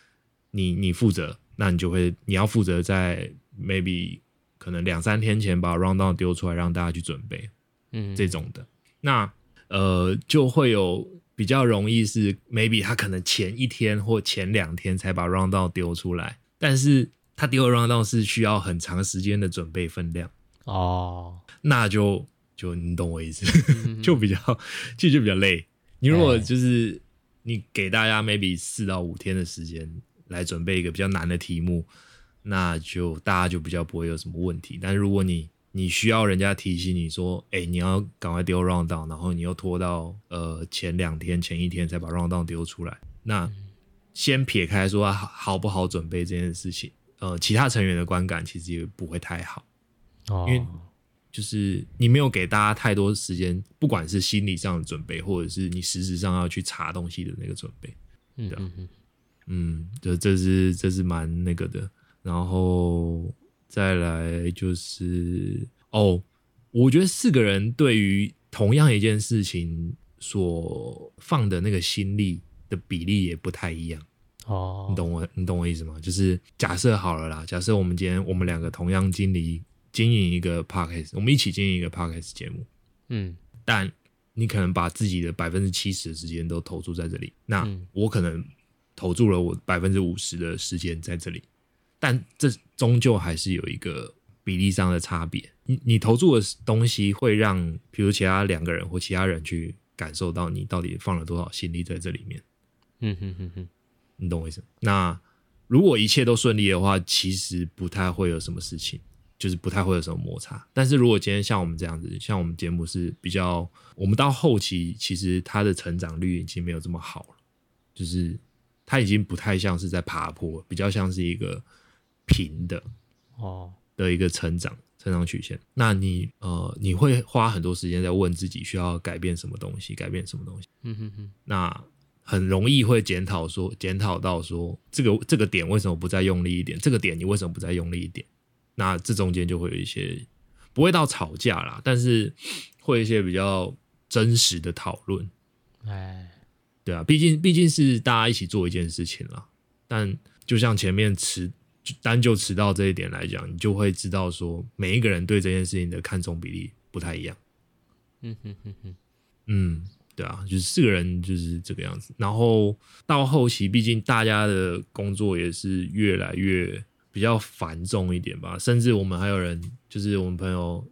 你你负责，那你就会你要负责在 maybe 可能两三天前把 round down 丢出来，让大家去准备，嗯，这种的，那呃就会有比较容易是 maybe 他可能前一天或前两天才把 round down 丢出来，但是。他第二 round down 是需要很长时间的准备分量哦，那就就你懂我意思，就比较其实就比较累。你如果就是你给大家 maybe 四到五天的时间来准备一个比较难的题目，那就大家就比较不会有什么问题。但如果你你需要人家提醒你说，哎，你要赶快丢 round down，然后你又拖到呃前两天前一天才把 round down 丢出来，那先撇开说好好不好准备这件事情。呃，其他成员的观感其实也不会太好，哦，因为就是你没有给大家太多时间，不管是心理上的准备，或者是你实质上要去查东西的那个准备，嗯嗯嗯，嗯，这这是这是蛮那个的，然后再来就是哦，我觉得四个人对于同样一件事情所放的那个心力的比例也不太一样。哦，你懂我，你懂我意思吗？就是假设好了啦，假设我们今天我们两个同样经理经营一个 podcast，我们一起经营一个 podcast 节目，嗯，但你可能把自己的百分之七十的时间都投注在这里，那我可能投注了我百分之五十的时间在这里，但这终究还是有一个比例上的差别。你你投注的东西会让，比如其他两个人或其他人去感受到你到底放了多少心力在这里面，嗯哼哼哼。你懂我意思？那如果一切都顺利的话，其实不太会有什么事情。就是不太会有什么摩擦。但是如果今天像我们这样子，像我们节目是比较，我们到后期其实它的成长率已经没有这么好了，就是它已经不太像是在爬坡，比较像是一个平的哦的一个成长成长曲线。那你呃，你会花很多时间在问自己需要改变什么东西，改变什么东西？嗯哼哼。那很容易会检讨说，检讨到说这个这个点为什么不再用力一点？这个点你为什么不再用力一点？那这中间就会有一些不会到吵架啦，但是会一些比较真实的讨论。哎，对啊，毕竟毕竟是大家一起做一件事情啦。但就像前面迟单就迟到这一点来讲，你就会知道说每一个人对这件事情的看重比例不太一样。嗯哼哼哼，嗯。对啊，就是四个人就是这个样子。然后到后期，毕竟大家的工作也是越来越比较繁重一点吧。甚至我们还有人，就是我们朋友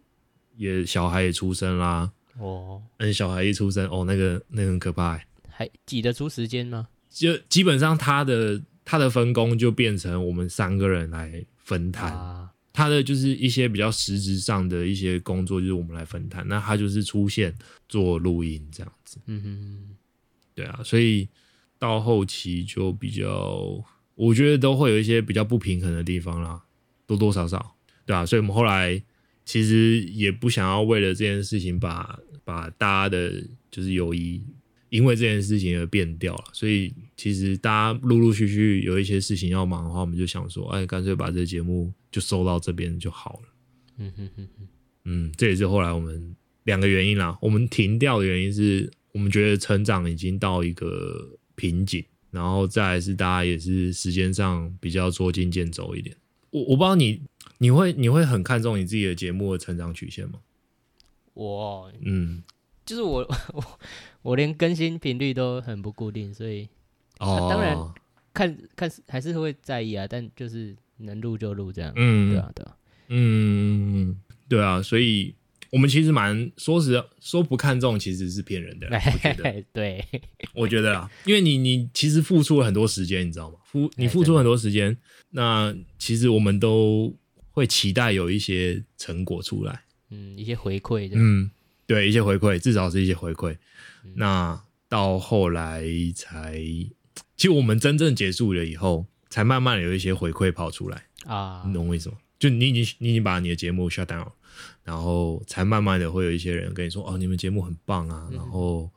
也小孩也出生啦。哦，嗯，小孩一出生，哦，那个那个很可怕，还挤得出时间吗？就基本上他的他的分工就变成我们三个人来分摊。他的就是一些比较实质上的一些工作，就是我们来分摊。那他就是出现做录音这样子。嗯哼，对啊，所以到后期就比较，我觉得都会有一些比较不平衡的地方啦，多多少少，对啊，所以我们后来其实也不想要为了这件事情把把大家的就是友谊。因为这件事情而变掉了，所以其实大家陆陆续续有一些事情要忙的话，我们就想说，哎，干脆把这个节目就收到这边就好了。嗯哼哼哼，嗯，这也是后来我们两个原因啦。我们停掉的原因是我们觉得成长已经到一个瓶颈，然后再是大家也是时间上比较捉襟见肘一点。我我不知道你你会你会很看重你自己的节目的成长曲线吗？我嗯。就是我 我我连更新频率都很不固定，所以哦，当然看看还是会在意啊，但就是能录就录这样，嗯，对啊，对啊，嗯，对啊，所以我们其实蛮说实说不看重，其实是骗人的，我觉得，对，我觉得啊，因为你你其实付出了很多时间，你知道吗？付你付出很多时间，那其实我们都会期待有一些成果出来，嗯，一些回馈，嗯。对一些回馈，至少是一些回馈。那到后来才，其实我们真正结束了以后，才慢慢有一些回馈跑出来啊。你懂我意思吗？就你已经你已经把你的节目 shut down，然后才慢慢的会有一些人跟你说：“哦，你们节目很棒啊。”然后，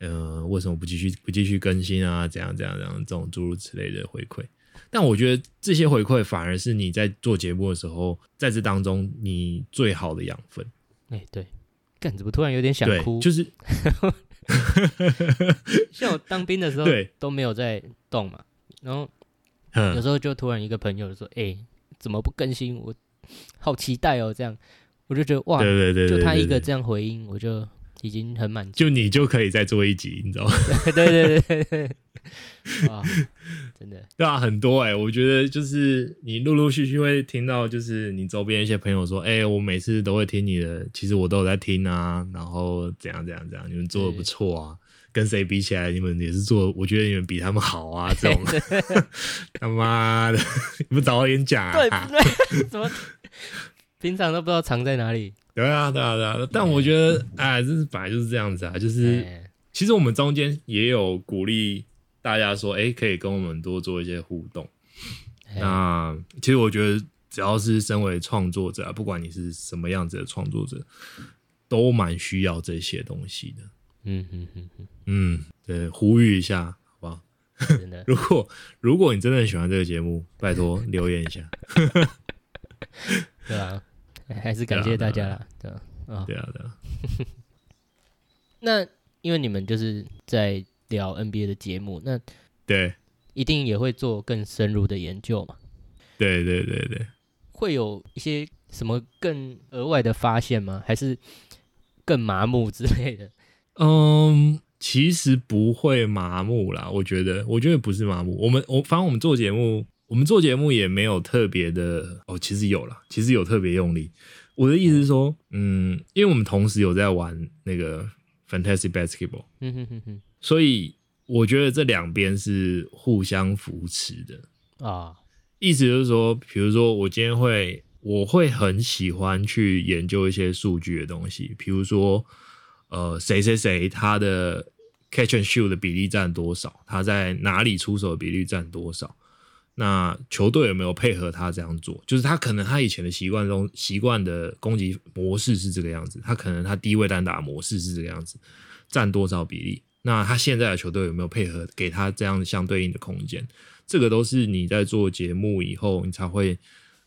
嗯，为什么不继续不继续更新啊？怎样怎样怎样这种诸如此类的回馈。但我觉得这些回馈反而是你在做节目的时候，在这当中你最好的养分。哎，对。干怎么突然有点想哭？就是 像我当兵的时候，都没有在动嘛。然后有时候就突然一个朋友说：“哎，怎么不更新？我好期待哦！”这样我就觉得哇，对对对，就他一个这样回应，我就。已经很满足，就你就可以再做一集，你知道吗？对对对对，啊，真的，对啊，很多哎，我觉得就是你陆陆续续会听到，就是你周边一些朋友说，哎，我每次都会听你的，其实我都有在听啊，然后怎样怎样怎样，你们做的不错啊，跟谁比起来，你们也是做，我觉得你们比他们好啊，这种，他妈的，你不早我演讲啊？对，怎么平常都不知道藏在哪里？对啊，对啊，对啊，但我觉得，哎，这是本来就是这样子啊，就是其实我们中间也有鼓励大家说，哎，可以跟我们多做一些互动。那其实我觉得，只要是身为创作者，不管你是什么样子的创作者，都蛮需要这些东西的。嗯嗯嗯嗯，嗯，对，呼吁一下，好不好？真的，如果如果你真的很喜欢这个节目，拜托留言一下。对啊。还是感谢大家啦，对啊，对啊，对啊。那因为你们就是在聊 NBA 的节目，那对，一定也会做更深入的研究嘛？对对对对，会有一些什么更额外的发现吗？还是更麻木之类的？嗯，其实不会麻木啦，我觉得，我觉得不是麻木。我们我反正我们做节目。我们做节目也没有特别的哦，其实有了，其实有特别用力。我的意思是说，嗯，因为我们同时有在玩那个 Fantasy Basketball，嗯哼哼哼，所以我觉得这两边是互相扶持的啊。意思就是说，比如说我今天会我会很喜欢去研究一些数据的东西，比如说，呃，谁谁谁他的 catch and shoot 的比例占多少，他在哪里出手的比例占多少，那球队有没有配合他这样做？就是他可能他以前的习惯中习惯的攻击模式是这个样子，他可能他低位单打模式是这个样子，占多少比例？那他现在的球队有没有配合给他这样相对应的空间？这个都是你在做节目以后，你才会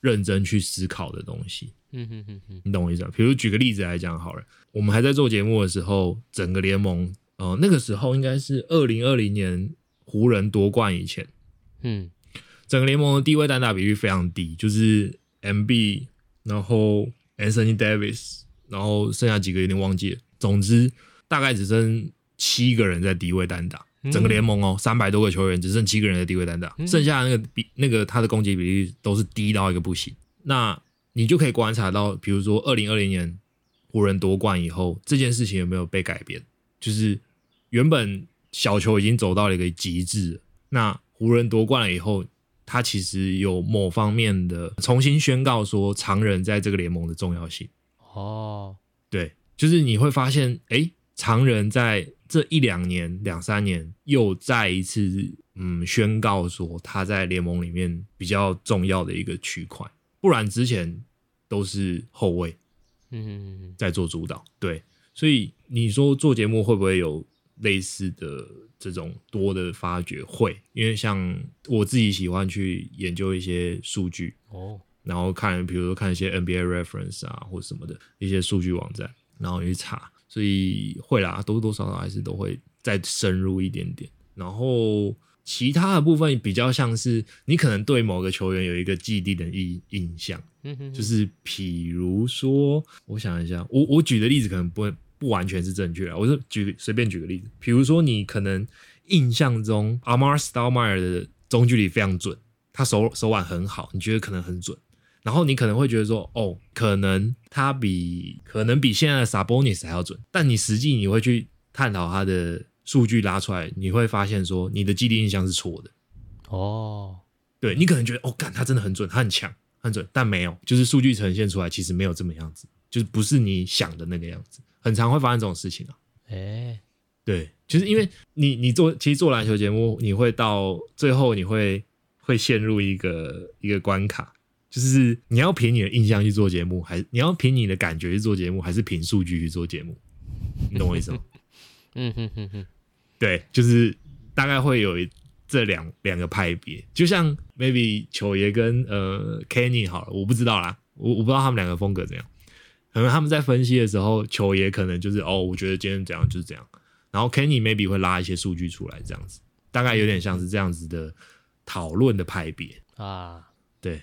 认真去思考的东西。嗯哼哼哼，你懂我意思吧？比如举个例子来讲好了，我们还在做节目的时候，整个联盟，呃，那个时候应该是二零二零年湖人夺冠以前，嗯，整个联盟的低位单打比率非常低，就是 M B，然后 Anthony Davis，然后剩下几个有点忘记了，总之大概只剩七个人在低位单打。整个联盟哦，三百多个球员只剩七个人的低位单打，剩下那个比那个他的攻击比例都是低到一个不行。那你就可以观察到，比如说二零二零年湖人夺冠以后，这件事情有没有被改变？就是原本小球已经走到了一个极致，那湖人夺冠了以后，他其实有某方面的重新宣告说常人在这个联盟的重要性。哦，对，就是你会发现，哎，常人在。这一两年、两三年，又再一次嗯宣告说他在联盟里面比较重要的一个区块，不然之前都是后卫，嗯，在做主导。对，所以你说做节目会不会有类似的这种多的发掘？会，因为像我自己喜欢去研究一些数据哦，然后看，比如说看一些 NBA reference 啊或什么的一些数据网站，然后去查。所以会啦，多多少少还是都会再深入一点点。然后其他的部分比较像是你可能对某个球员有一个既定的印印象，嗯哼，就是比如说，我想一下，我我举的例子可能不不完全是正确啊，我是举随便举个例子，比如说你可能印象中 Amar a l m e y e r 的中距离非常准，他手手腕很好，你觉得可能很准。然后你可能会觉得说，哦，可能他比可能比现在的 Sabonis 还要准，但你实际你会去探讨他的数据拉出来，你会发现说你的既定印象是错的。哦，对你可能觉得，哦，干他真的很准，他很强，很准，但没有，就是数据呈现出来其实没有这么样子，就是不是你想的那个样子，很常会发生这种事情啊。哎，对，就是因为你你做其实做篮球节目，你会到最后你会会陷入一个一个关卡。就是你要凭你的印象去做节目，还是你要凭你的感觉去做节目，还是凭数据去做节目？你懂我意思吗？嗯哼哼哼，对，就是大概会有这两两个派别，就像 maybe 球爷跟呃 Kenny 好了，我不知道啦，我我不知道他们两个风格怎样，可能他们在分析的时候，球也可能就是哦，我觉得今天怎样就是这样，然后 Kenny maybe 会拉一些数据出来，这样子，大概有点像是这样子的讨论的派别。啊。对，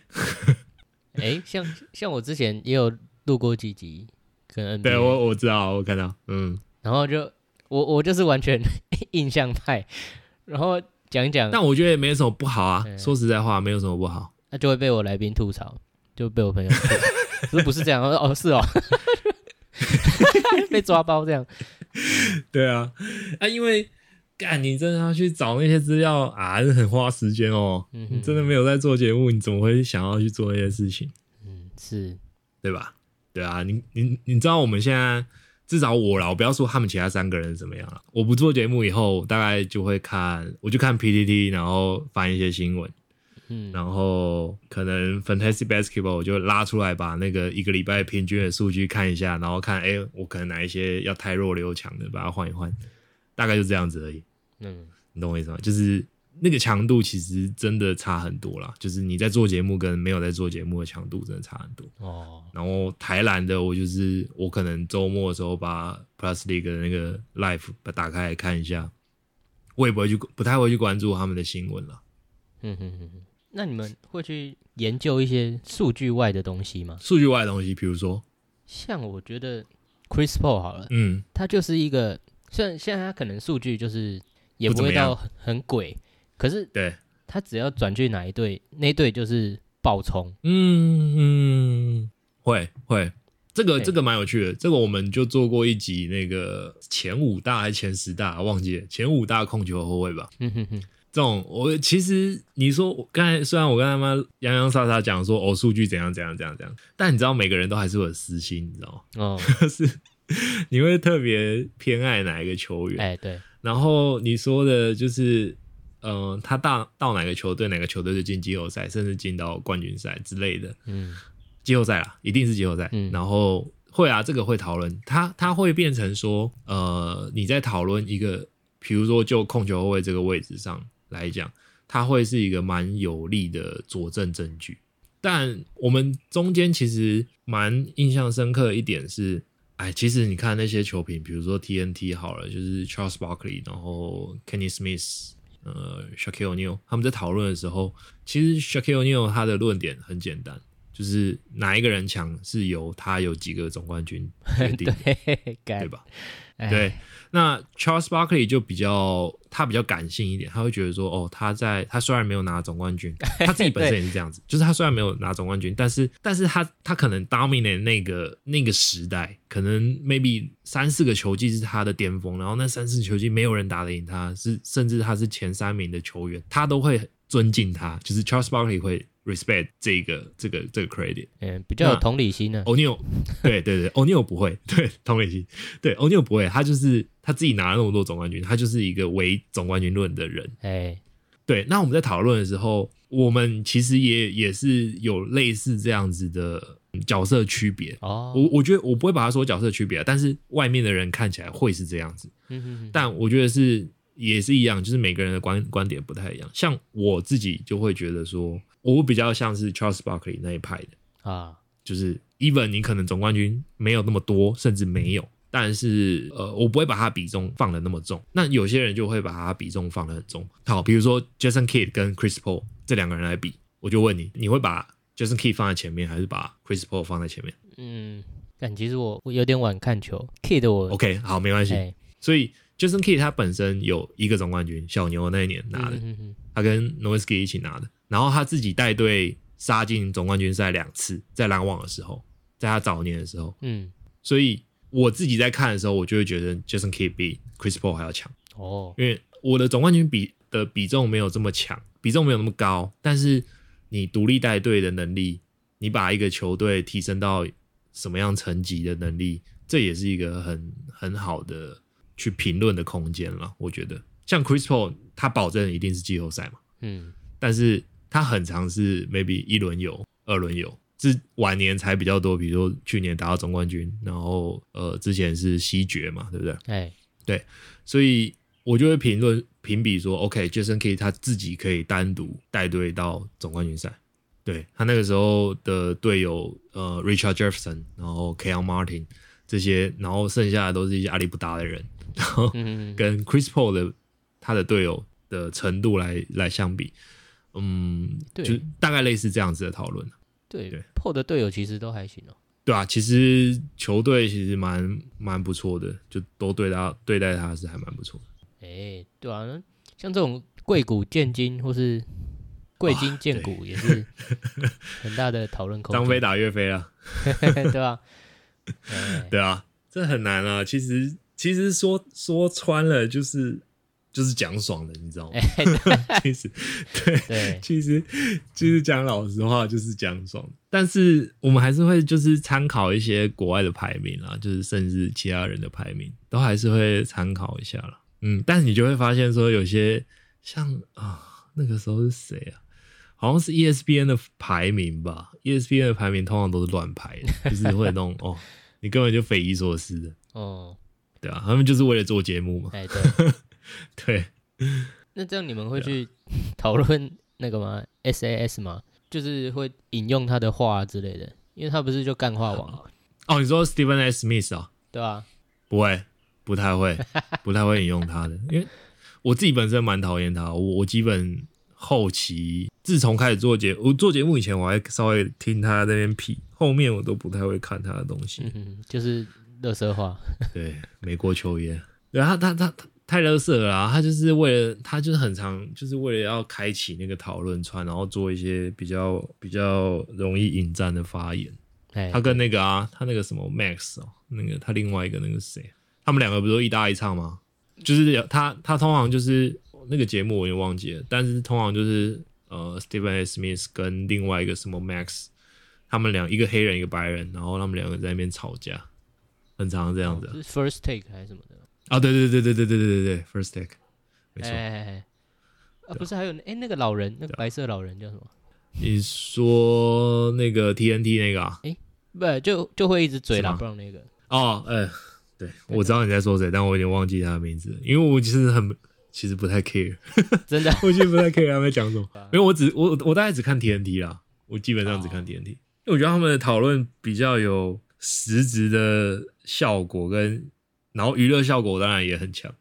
哎，像像我之前也有录过几集，可能对我我知道，我看到，嗯，然后就我我就是完全 印象派，然后讲一讲，但我觉得也没什么不好啊，说实在话，没有什么不好，那就会被我来宾吐槽，就被我朋友，不是不是这样，哦是哦，被抓包这样，对啊，啊因为。干，你真的要去找那些资料啊，很花时间哦。你真的没有在做节目，你怎么会想要去做那些事情？嗯，是，对吧？对啊，你你你知道我们现在至少我啦，我不要说他们其他三个人怎么样了。我不做节目以后，大概就会看，我就看 PPT，然后翻一些新闻，嗯，然后可能 Fantasy Basketball 我就拉出来，把那个一个礼拜平均的数据看一下，然后看，哎，我可能哪一些要太弱留强的，把它换一换，大概就这样子而已。嗯，你懂我意思吗？就是那个强度其实真的差很多啦，就是你在做节目跟没有在做节目的强度真的差很多哦。然后台篮的我就是我可能周末的时候把 Plus League 的那个 Live 把打开来看一下，我也不会去不太会去关注他们的新闻了。嗯哼哼哼，那你们会去研究一些数据外的东西吗？数据外的东西，比如说像我觉得 Chris Paul 好了，嗯，他就是一个虽然现在他可能数据就是。也不会到很很鬼，可是对他只要转去哪一队，那队就是爆冲。嗯嗯，会会，这个这个蛮有趣的。这个我们就做过一集，那个前五大还是前十大忘记了，前五大控球后卫吧。嗯哼哼，这种我其实你说我刚才虽然我跟他们洋洋洒洒讲说哦数据怎样怎样怎样怎样，但你知道每个人都还是有私心，你知道吗？哦，是你会特别偏爱哪一个球员？哎，对。然后你说的就是，嗯，他到到哪个球队，哪个球队就进季后赛，甚至进到冠军赛之类的。嗯，季后赛啦，一定是季后赛。嗯，然后会啊，这个会讨论，他他会变成说，呃，你在讨论一个，比如说就控球后卫这个位置上。来讲，它会是一个蛮有力的佐证证据。但我们中间其实蛮印象深刻一点是，哎，其实你看那些球评，比如说 TNT 好了，就是 Charles Barkley，然后 Kenny Smith，呃，Shaquille O'Neal，他们在讨论的时候，其实 Shaquille O'Neal 他的论点很简单，就是哪一个人强是由他有几个总冠军 决定，对吧？对。那 Charles Barkley 就比较他比较感性一点，他会觉得说，哦，他在他虽然没有拿总冠军，他自己本身也是这样子，就是他虽然没有拿总冠军，但是但是他他可能 dominate 那个那个时代，可能 maybe 三四个球季是他的巅峰，然后那三四球季没有人打得赢他，是甚至他是前三名的球员，他都会尊敬他，就是 Charles Barkley 会。Respect 这个这个这个 credit，嗯，比较有同理心呢。o n e i l 对对对 o n e i l 不会，对同理心，对 o n e i l 不会，他就是他自己拿了那么多总冠军，他就是一个唯总冠军论的人。哎，对，那我们在讨论的时候，我们其实也也是有类似这样子的角色区别哦。我我觉得我不会把它说角色区别，但是外面的人看起来会是这样子。嗯哼，但我觉得是也是一样，就是每个人的观观点不太一样。像我自己就会觉得说。我比较像是 Charles Barkley 那一派的啊，就是 Even 你可能总冠军没有那么多，甚至没有，但是呃，我不会把它比重放的那么重。那有些人就会把它比重放的很重。好，比如说 Jason Kidd 跟 Chris Paul 这两个人来比，我就问你，你会把 Jason Kidd 放在前面，还是把 Chris Paul 放在前面？嗯，但其实我我有点晚看球，Kidd 我 OK 好，没关系。所以 Jason Kidd 他本身有一个总冠军，小牛那一年拿的，他跟 Nowitzki 一起拿的。然后他自己带队杀进总冠军赛两次，在篮网的时候，在他早年的时候，嗯，所以我自己在看的时候，我就会觉得 Jason Kidd 比 Chris Paul 还要强。哦，因为我的总冠军比的比重没有这么强，比重没有那么高，但是你独立带队的能力，你把一个球队提升到什么样层级的能力，这也是一个很很好的去评论的空间了。我觉得像 Chris Paul，他保证一定是季后赛嘛，嗯，但是。他很常是 maybe 一轮游，二轮游，是晚年才比较多。比如说去年打到总冠军，然后呃之前是西决嘛，对不对？哎，对，所以我就会评论评比说，OK，Jason K 他自己可以单独带队到总冠军赛。对他那个时候的队友呃 Richard Jefferson，然后 Keon Martin 这些，然后剩下的都是一些阿里不达的人，然后跟 Chris Paul 的他的队友的程度来来相比。嗯，对，就大概类似这样子的讨论。对对，破的队友其实都还行哦。对啊，其实球队其实蛮蛮不错的，就都对他对待他是还蛮不错的。哎，对啊，像这种贵股见金或是贵金见股也是很大的讨论空间。张飞打岳飞啊，对吧？对啊，这很难啊。其实其实说说穿了就是。就是讲爽的，你知道吗？其实，对，其实其实讲老实话就是讲爽。但是我们还是会就是参考一些国外的排名啊，就是甚至其他人的排名，都还是会参考一下了。嗯，但是你就会发现说，有些像啊，那个时候是谁啊？好像是 ESPN 的排名吧？ESPN 的排名通常都是乱排的，就是会弄哦，你根本就匪夷所思的。哦，对啊，他们就是为了做节目嘛。哎，对。对，那这样你们会去讨论那个吗？SAS 吗？就是会引用他的话之类的，因为他不是就干话王哦。你说 Stephen S. Smith 啊？对啊，不会，不太会，不太会引用他的，因为我自己本身蛮讨厌他。我我基本后期自从开始做节，我做节目以前我还稍微听他那边批，后面我都不太会看他的东西。嗯，就是乐色话。对，美国球员，然后他他他。太乐色了，他就是为了他就是很长，就是为了要开启那个讨论串，然后做一些比较比较容易引战的发言。他跟那个啊，他那个什么 Max 哦，那个他另外一个那个谁，他们两个不都一搭一唱吗？就是他他通常就是那个节目我也忘记了，但是通常就是呃，Stephen Smith 跟另外一个什么 Max，他们两一个黑人一个白人，然后他们两个在那边吵架，很常这样子。是 First Take 还是什么的？啊，对对对对对对对对对，First Take，没错。啊，不是还有哎那个老人，那个白色老人叫什么？你说那个 TNT 那个啊？哎，不就就会一直嘴啦，不让那个。哦，哎，对，我知道你在说谁，但我有点忘记他的名字，因为我其实很。其实不太 care，真的，我其实不太 care 他们讲什么，因为我只我我大概只看 TNT 啦，我基本上只看 TNT，因为我觉得他们的讨论比较有实质的效果，跟然后娱乐效果当然也很强，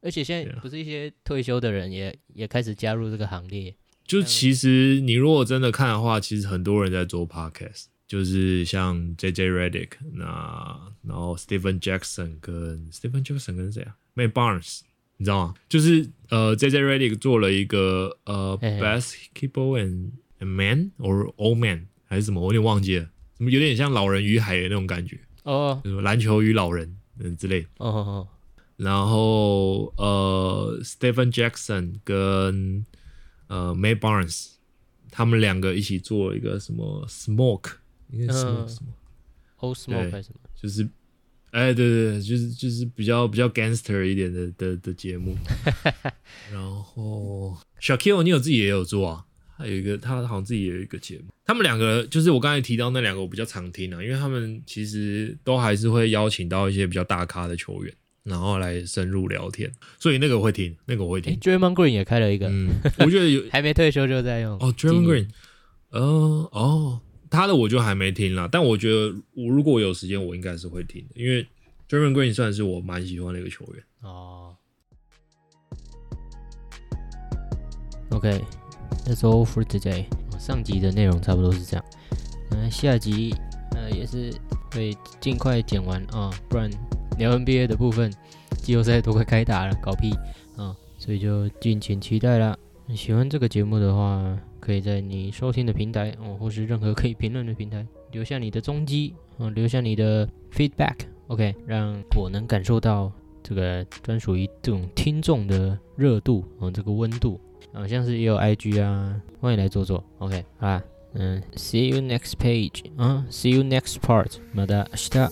而且现在不是一些退休的人也也开始加入这个行列，就其实你如果真的看的话，其实很多人在做 podcast，就是像 JJ Redick，那然后 Stephen Jackson 跟 Stephen Jackson 跟谁啊？May Barnes。你知道吗？就是呃，J J Redick 做了一个呃，Basketball and a Man or Old Man 还是什么，我有点忘记了，怎么有点像老人与海的那种感觉哦，篮球与老人嗯之类哦哦。然后呃，Stephen Jackson 跟呃 May Barnes 他们两个一起做一个什么 Smoke，应该是什么什么 Old Smoke 还是什么，就是。哎，对对，就是就是比较比较 gangster 一点的的的节目。然后小 Q，你有自己也有做啊？还有一个，他好像自己也有一个节目。他们两个就是我刚才提到那两个，我比较常听啊，因为他们其实都还是会邀请到一些比较大咖的球员，然后来深入聊天。所以那个我会听，那个我会听。Draymond Green 也开了一个，嗯，我觉得有 还没退休就在用哦，Draymond Green，呃，哦。他的我就还没听了，但我觉得我如果有时间，我应该是会听的，因为 d r a m o n Green 算是我蛮喜欢的一个球员哦。That's all for today。上集的内容差不多是这样，嗯，下集呃也是会尽快剪完啊，不然聊 NBA 的部分，季后赛都快开打了，搞屁啊，所以就敬请期待啦。喜欢这个节目的话，可以在你收听的平台哦，或是任何可以评论的平台留下你的踪迹啊，留下你的 feedback，OK，让我能感受到这个专属于这种听众的热度啊，这个温度好，像是也有 IG 啊，欢迎来做做，OK，好啦，嗯，See you next page 嗯，See you next part，马达，希达。